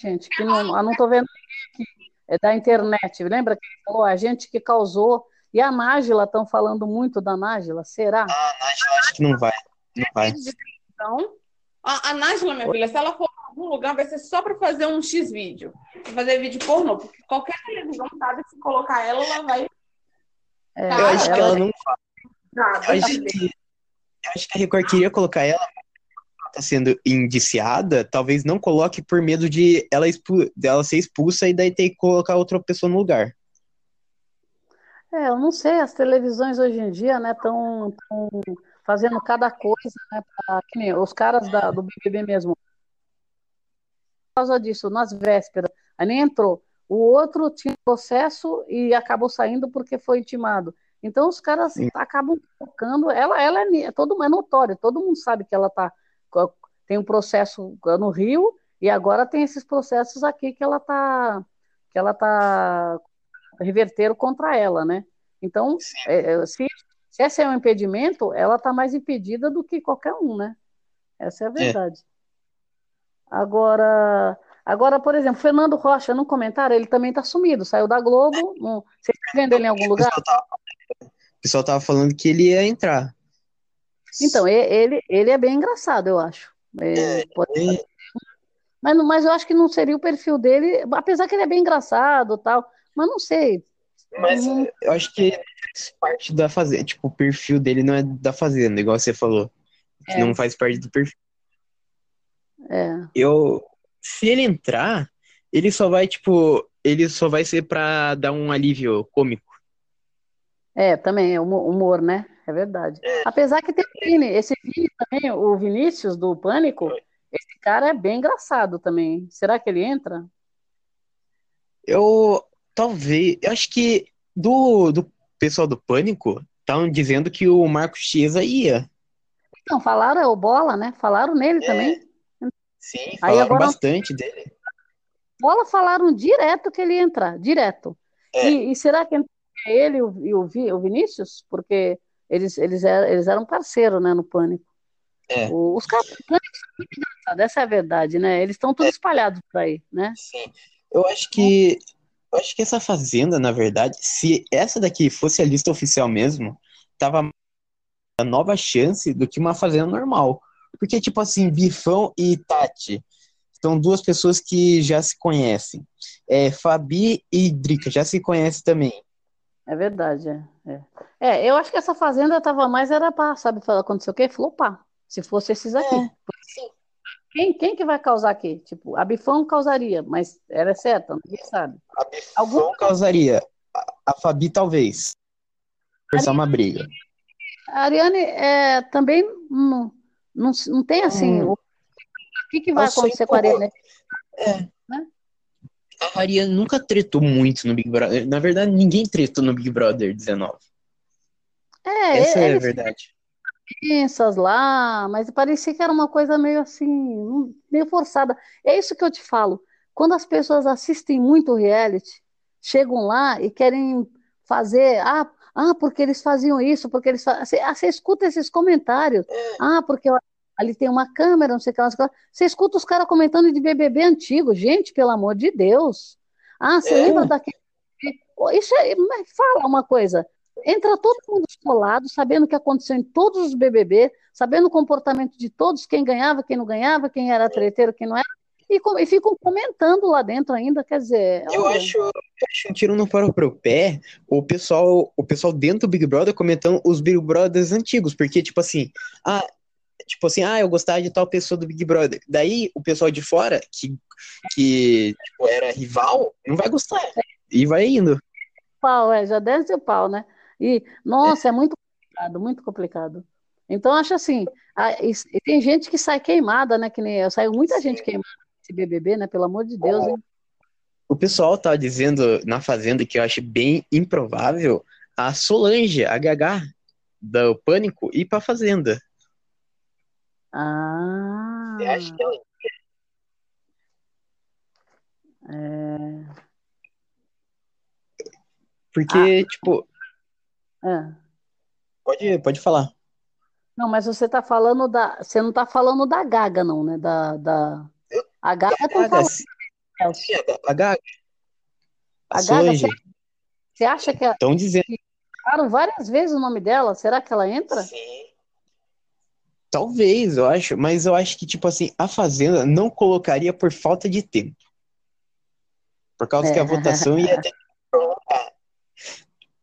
Gente, que não, eu não tô vendo aqui. É da internet. Lembra que ele falou? A gente que causou. E a Nájila, estão falando muito da Nájila, será? Ah, a Nájila acho que não vai. Não vai. Então, a, a Nájila, minha filha, se ela for algum lugar vai ser só para fazer um X vídeo. Pra fazer vídeo pornô. Porque qualquer televisão sabe se colocar ela, ela vai. É, eu acho ela... que ela não faz. eu, acho que, eu acho que a Record queria colocar ela tá sendo indiciada, talvez não coloque por medo de ela, expu dela ser expulsa e daí ter que colocar outra pessoa no lugar. É, eu não sei, as televisões hoje em dia, né, estão fazendo cada coisa, né, pra, os caras da, do BBB mesmo, causa disso, nas vésperas. Aí nem entrou. O outro tinha processo e acabou saindo porque foi intimado. Então os caras Sim. acabam colocando. Ela, ela é todo é notório, todo mundo sabe que ela tá tem um processo no Rio e agora tem esses processos aqui que ela tá que ela tá reverteram contra ela, né? Então, é, é, se, se esse é um impedimento, ela tá mais impedida do que qualquer um, né? Essa é a é. verdade. É. Agora, agora, por exemplo, Fernando Rocha, no comentário, ele também está sumido, saiu da Globo. No... Você está vendo ele em algum lugar? O pessoal estava falando que ele ia entrar. Então, ele, ele é bem engraçado, eu acho. É, pode... é... Mas, mas eu acho que não seria o perfil dele, apesar que ele é bem engraçado tal, mas não sei. Mas eu acho que parte da fazenda, tipo, o perfil dele não é da fazenda, igual você falou. É. Não faz parte do perfil. É. Eu, se ele entrar, ele só vai, tipo, ele só vai ser pra dar um alívio cômico. É, também, é humor, né? É verdade. É. Apesar que tem o Vini, esse Vini também, o Vinícius do Pânico, esse cara é bem engraçado também. Será que ele entra? Eu, talvez, eu acho que do, do pessoal do Pânico, estavam dizendo que o Marcos Chiesa ia. Não, falaram, é o Bola, né? Falaram nele é. também. Sim, falaram agora, bastante dele. Bola falaram direto que ele ia entrar, direto. É. E, e, será que ele e o, o, Vinícius? Porque eles, eles, eram, eles eram parceiros, né, no Pânico. É. O, os caras do Pânico são muito engraçados, essa é a verdade, né? Eles estão todos é. espalhados por aí, né? Sim. Eu acho que eu acho que essa fazenda, na verdade, se essa daqui fosse a lista oficial mesmo, tava a nova chance do que uma fazenda normal. Porque, tipo assim, Bifão e Tati são duas pessoas que já se conhecem. É, Fabi e Drica já se conhecem também. É verdade, é. É, é eu acho que essa fazenda tava mais era para, sabe, acontecer o quê? Flopar. Se fosse esses aqui. É. Quem, quem que vai causar aqui? Tipo, a Bifão causaria, mas era certa, ninguém sabe. A Bifão Algum... causaria. A, a Fabi talvez. Forçar uma briga. A Ariane é, também não, não, não tem assim. Hum. O que, que vai acontecer com a Ariane? É. Né? A Ariane nunca tretou muito no Big Brother. Na verdade, ninguém tretou no Big Brother 19. É, Essa é a verdade. Pensas lá, mas parecia que era uma coisa meio assim, meio forçada. É isso que eu te falo. Quando as pessoas assistem muito reality, chegam lá e querem fazer, ah, ah, porque eles faziam isso, porque eles faziam... Você, ah, você escuta esses comentários. Ah, porque ali tem uma câmera, não sei o que. Você escuta os caras comentando de BBB antigo. Gente, pelo amor de Deus. Ah, você é. lembra daquele... Isso é... Fala uma coisa. Entra todo mundo escolado, sabendo o que aconteceu em todos os BBB, sabendo o comportamento de todos, quem ganhava, quem não ganhava, quem era treteiro, quem não era e, e ficam comentando lá dentro ainda, quer dizer. Eu acho, eu acho um tiro no próprio pé o pessoal, o pessoal dentro do Big Brother comentando os Big Brothers antigos, porque, tipo assim, ah, tipo assim, ah, eu gostava de tal pessoa do Big Brother. Daí o pessoal de fora, que, que tipo, era rival, não vai gostar. E vai indo. Pau, é, já desce o pau, né? E, nossa, é, muito complicado, muito complicado. Então, acho assim, a, e, e tem gente que sai queimada, né? Que nem eu, saiu muita gente queimada esse BBB, né? Pelo amor de Deus, hein? O pessoal tá dizendo na Fazenda que eu acho bem improvável a Solange, a Gagá, do Pânico, ir pra Fazenda. Ah. Eu acho que ela... É... Porque, ah. tipo. É. Pode, pode falar. Não, mas você tá falando da. Você não tá falando da Gaga, não, né? Da, da... A Gaga tá. Sim, a Gaga. A Gaga, você, você acha que. Estão dizendo. Falaram várias vezes o nome dela. Será que ela entra? Sim. Talvez, eu acho, mas eu acho que, tipo assim, a Fazenda não colocaria por falta de tempo. Por causa é. que a é. votação ia ter.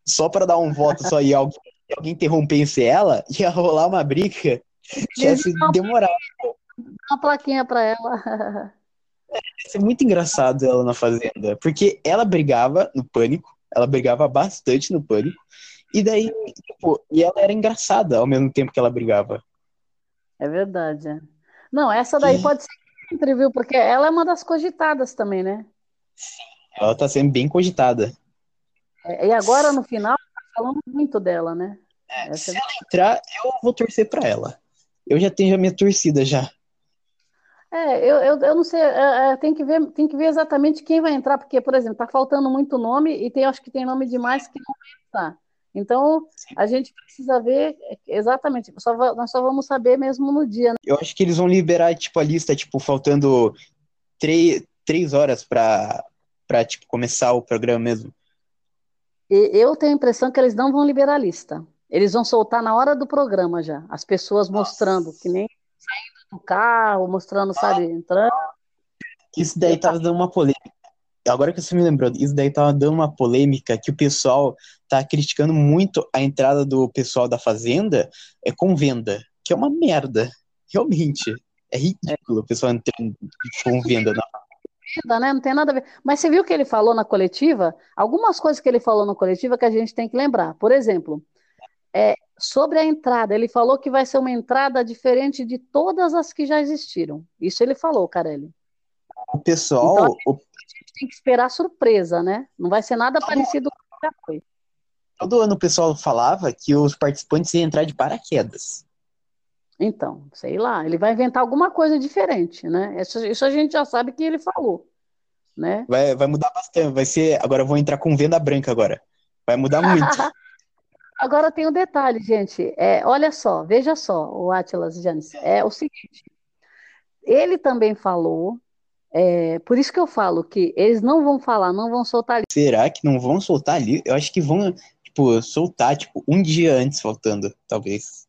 Só para dar um voto só e alguém, alguém interrompesse ela, ia rolar uma briga que ia se demorar uma plaquinha pra ela. É, ia ser muito engraçado ela na Fazenda, porque ela brigava no pânico, ela brigava bastante no pânico, e daí, tipo, e ela era engraçada ao mesmo tempo que ela brigava. É verdade. Não, essa daí e... pode ser entre, viu? Porque ela é uma das cogitadas também, né? Sim, ela tá sendo bem cogitada. É, e agora, no final, tá falando muito dela, né? É, se ela entrar, eu vou torcer pra ela. Eu já tenho a minha torcida já. É, eu, eu, eu não sei, é, é, tem, que ver, tem que ver exatamente quem vai entrar, porque, por exemplo, está faltando muito nome e tem, acho que tem nome demais que não vai entrar. Então, a gente precisa ver exatamente, só, nós só vamos saber mesmo no dia. Né? Eu acho que eles vão liberar, tipo, a lista, tipo, faltando três, três horas para tipo, começar o programa mesmo. E eu tenho a impressão que eles não vão liberar a lista. Eles vão soltar na hora do programa já, as pessoas Nossa. mostrando, que nem no carro, mostrando, sabe, entrando. Isso daí tava dando uma polêmica. Agora que você me lembrou, isso daí tava dando uma polêmica que o pessoal tá criticando muito a entrada do pessoal da Fazenda é com venda, que é uma merda. Realmente. É ridículo o pessoal entrando com venda na né? Não tem nada a ver. Mas você viu o que ele falou na coletiva? Algumas coisas que ele falou na coletiva que a gente tem que lembrar. Por exemplo, é, sobre a entrada, ele falou que vai ser uma entrada diferente de todas as que já existiram. Isso ele falou, Carelli. O pessoal. Então, a gente tem que esperar surpresa, né? Não vai ser nada todo, parecido com o que já foi. Todo ano o pessoal falava que os participantes iam entrar de paraquedas. Então, sei lá, ele vai inventar alguma coisa diferente, né? Isso, isso a gente já sabe que ele falou, né? Vai, vai mudar bastante, vai ser, agora eu vou entrar com venda branca agora. Vai mudar muito. Agora tem um detalhe, gente. É, olha só, veja só, o Atlas Janis. É o seguinte: ele também falou, é, por isso que eu falo que eles não vão falar, não vão soltar ali. Será que não vão soltar ali? Eu acho que vão, tipo, soltar, tipo, um dia antes, faltando, talvez.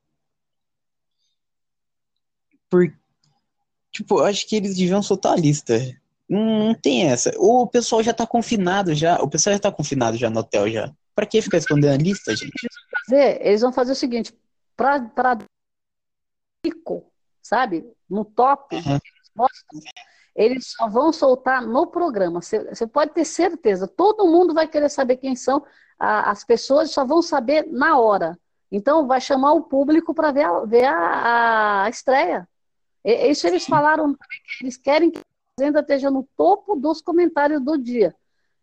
Por, Tipo, eu acho que eles deviam soltar a lista. Não, não tem essa. O pessoal já tá confinado já. O pessoal já tá confinado já no hotel já. Pra que ficar escondendo a lista, gente? Eles vão fazer, eles vão fazer o seguinte, pra, pra pico, sabe? No top, Uhum. eles mostram, eles só vão soltar no programa. Você você pode ter certeza, todo mundo vai querer saber quem são. a- as pessoas só vão saber na hora. Então, vai chamar o público para ver, a, ver a, a estreia. E- Isso eles falaram que eles querem que a Fazenda esteja no topo dos comentários do dia.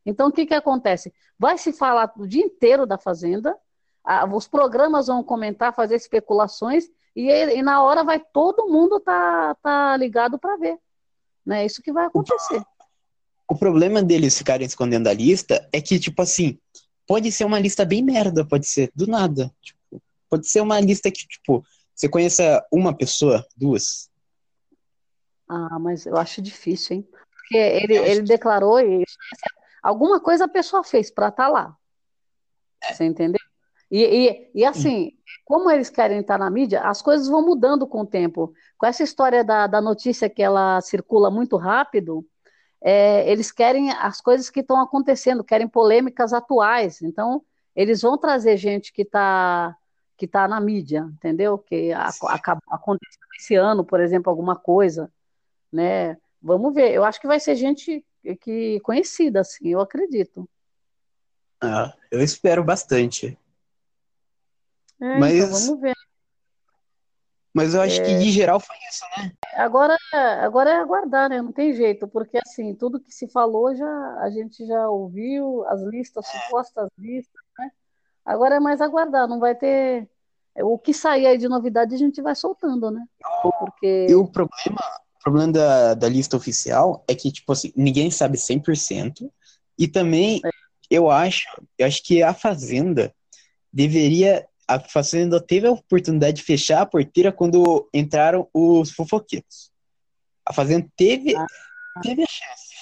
Então, o que que acontece? Vai se falar o dia inteiro da Fazenda, a- os programas vão comentar, fazer especulações, e, e na hora vai todo mundo tá, tá ligado para ver. Né? É isso que vai acontecer. O problema deles ficarem escondendo a lista é que, tipo assim, pode ser uma lista bem merda, pode ser, do nada. Tipo, pode ser uma lista que, tipo, você conheça uma pessoa, duas. Ah, mas eu acho difícil, hein? Porque ele, ele declarou isso. Alguma coisa a pessoa fez para estar lá. Você entendeu? E, e, e assim, como eles querem estar na mídia, as coisas vão mudando com o tempo. Com essa história da, da notícia que ela circula muito rápido, é, eles querem as coisas que estão acontecendo, querem polêmicas atuais. Então, eles vão trazer gente que está que tá na mídia, entendeu? Que acabou aconteceu esse ano, por exemplo, alguma coisa, né? Vamos ver. Eu acho que vai ser gente que conhecida, assim, eu acredito. Ah, eu espero bastante. É, Mas- então vamos ver. Mas eu acho que, de geral, foi isso, né? Agora, agora é aguardar, né? Não tem jeito, porque assim, tudo que se falou já a gente já ouviu, as listas, supostas listas, né? Agora é mais aguardar, não vai ter. O que sair aí de novidade a gente vai soltando, né? Porque. E o problema, problema da, da lista oficial é que, tipo assim, ninguém sabe 100%. E também, eu acho, eu acho que a Fazenda deveria. A Fazenda teve a oportunidade de fechar a porteira quando entraram os fofoqueiros. A Fazenda teve, Ah. teve a chance.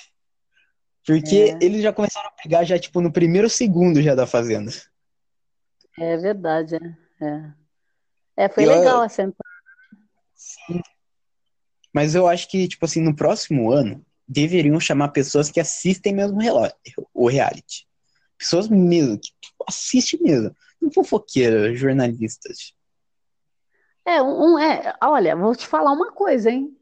Porque É. eles já começaram a brigar já, tipo, no primeiro segundo já da Fazenda. É verdade, é. É, é foi Eu- legal essa entrada. Sim. Mas eu acho que, tipo assim, no próximo ano, deveriam chamar pessoas que assistem mesmo o reality. Pessoas mesmo, que assistem mesmo. Não fofoqueiras, jornalistas. É, um- é, olha, vou te falar uma coisa, hein?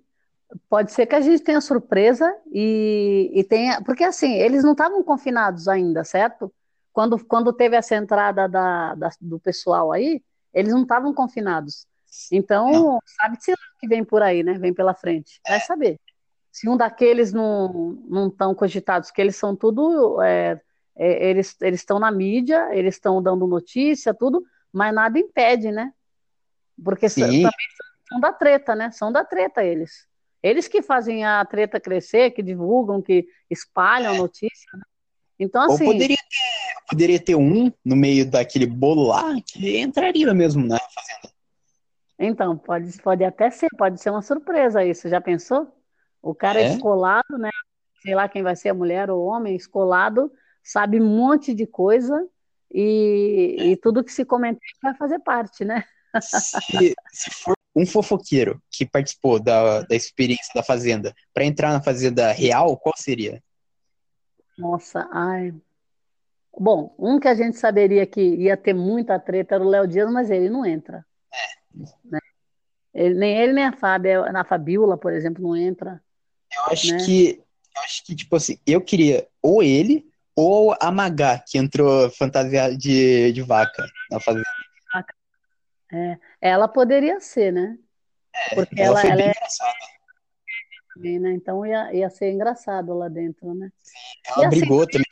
Pode ser que a gente tenha surpresa e, e tenha. Porque assim, eles não estavam confinados ainda, certo? Quando, quando teve essa entrada da, da- do pessoal aí, eles não estavam confinados. Então, sabe-se lá o que vem por aí, né? Vem pela frente. Vai saber. Se um daqueles não não estão cogitados, que eles são tudo. é, é, eles eles estão na mídia, eles estão dando notícia, tudo, mas nada impede, né? Porque Sim. também são da treta, né? São da treta eles. Eles que fazem a treta crescer, que divulgam, que espalham notícia. né? Então, Ou assim, poderia ter, poderia ter um no meio daquele bolo lá que entraria mesmo na Fazenda. Então pode, pode até ser, pode ser uma surpresa isso. Já pensou? O cara É? escolado, né? Sei lá quem vai ser, a mulher ou o homem, escolado, sabe um monte de coisa e, e tudo que se comentar vai fazer parte, né? Se, se for um fofoqueiro que participou da, da experiência da Fazenda para entrar na Fazenda real, qual seria? Nossa, ai. Bom, um que a gente saberia que ia ter muita treta era o Léo Dias, mas ele não entra. Né? Ele- nem ele, nem a Fábia, na Fabiola, por exemplo, não entra. Eu acho Né? que, eu acho que, tipo assim, eu queria ou ele ou a Magá, que entrou fantasiada de, de vaca na Fazenda. Ela poderia ser, né? Porque Ela ela, ela é engraçada. também, né? Então ia, ia ser engraçado lá dentro, né? Ela E assim, brigou também.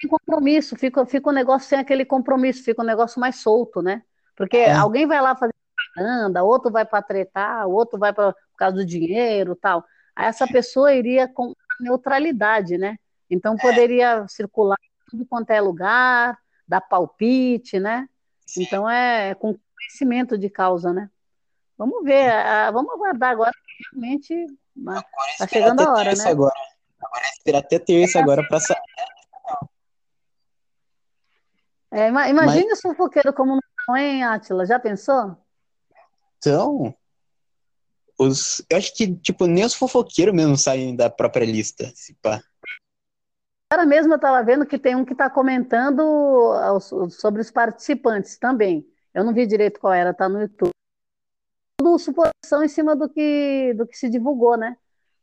Sem compromisso, fica, fica um negócio sem aquele compromisso, fica um negócio mais solto, né? Porque É. alguém vai lá fazer propaganda, outro vai para tretar, outro vai pra, por causa do dinheiro tal. Aí essa pessoa iria com neutralidade, né? Então poderia circular em tudo quanto é lugar, dar palpite, né? Então é com conhecimento de causa, né? Vamos ver, ah, vamos aguardar agora que realmente ah, Agora é tá esperar chegando a hora, né? agora. Agora é esperar até terça agora pra sair. É, ima- imagine os fofoqueiros como não hein, Átila? Já pensou? Então, os. Eu acho que, tipo, nem os fofoqueiros mesmo saem da própria lista. Se pá. Agora mesmo eu estava vendo que tem um que está comentando sobre os participantes também. Eu não vi direito qual era, tá no YouTube. Tudo suposição em cima do que, do que se divulgou, né?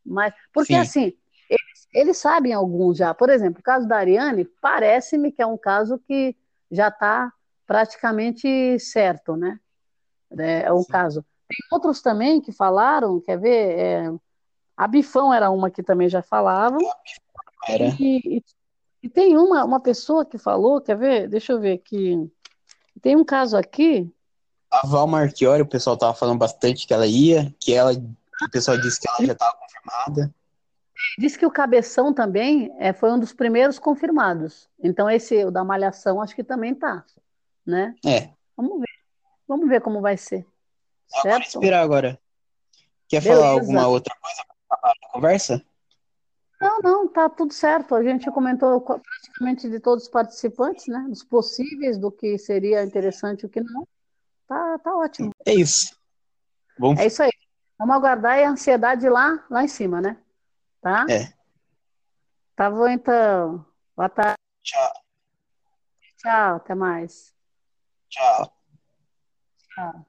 Mas, porque Sim. assim, eles, eles, sabem alguns já. Por exemplo, o caso da Ariane, parece-me que é um caso que já está praticamente certo, né? É, é um Sim. caso. Tem outros também que falaram, quer ver? É, a Bifão era uma que também já falavam. Era. E, e, e, tem uma, uma pessoa que falou, quer ver? Deixa eu ver aqui. Tem um caso aqui. A Val Marchiori, o pessoal tava falando bastante que ela ia, que ela, o pessoal disse que ela já estava confirmada. Diz que o Cabeção também é, foi um dos primeiros confirmados. Então esse o da Malhação acho que também tá, né? É. Vamos ver. Vamos ver como vai ser. Certo? esperar agora. Quer Beleza. falar alguma outra coisa para a conversa? Não, não, tá tudo certo. A gente comentou praticamente de todos os participantes, né? Dos possíveis, do que seria interessante e o que não. Tá, tá ótimo. É isso. Bom. É isso aí. Vamos aguardar a ansiedade lá, lá em cima, né? Tá? É. Tá bom, então. Boa tarde. Tchau. Tchau, até mais. Tchau. Tchau.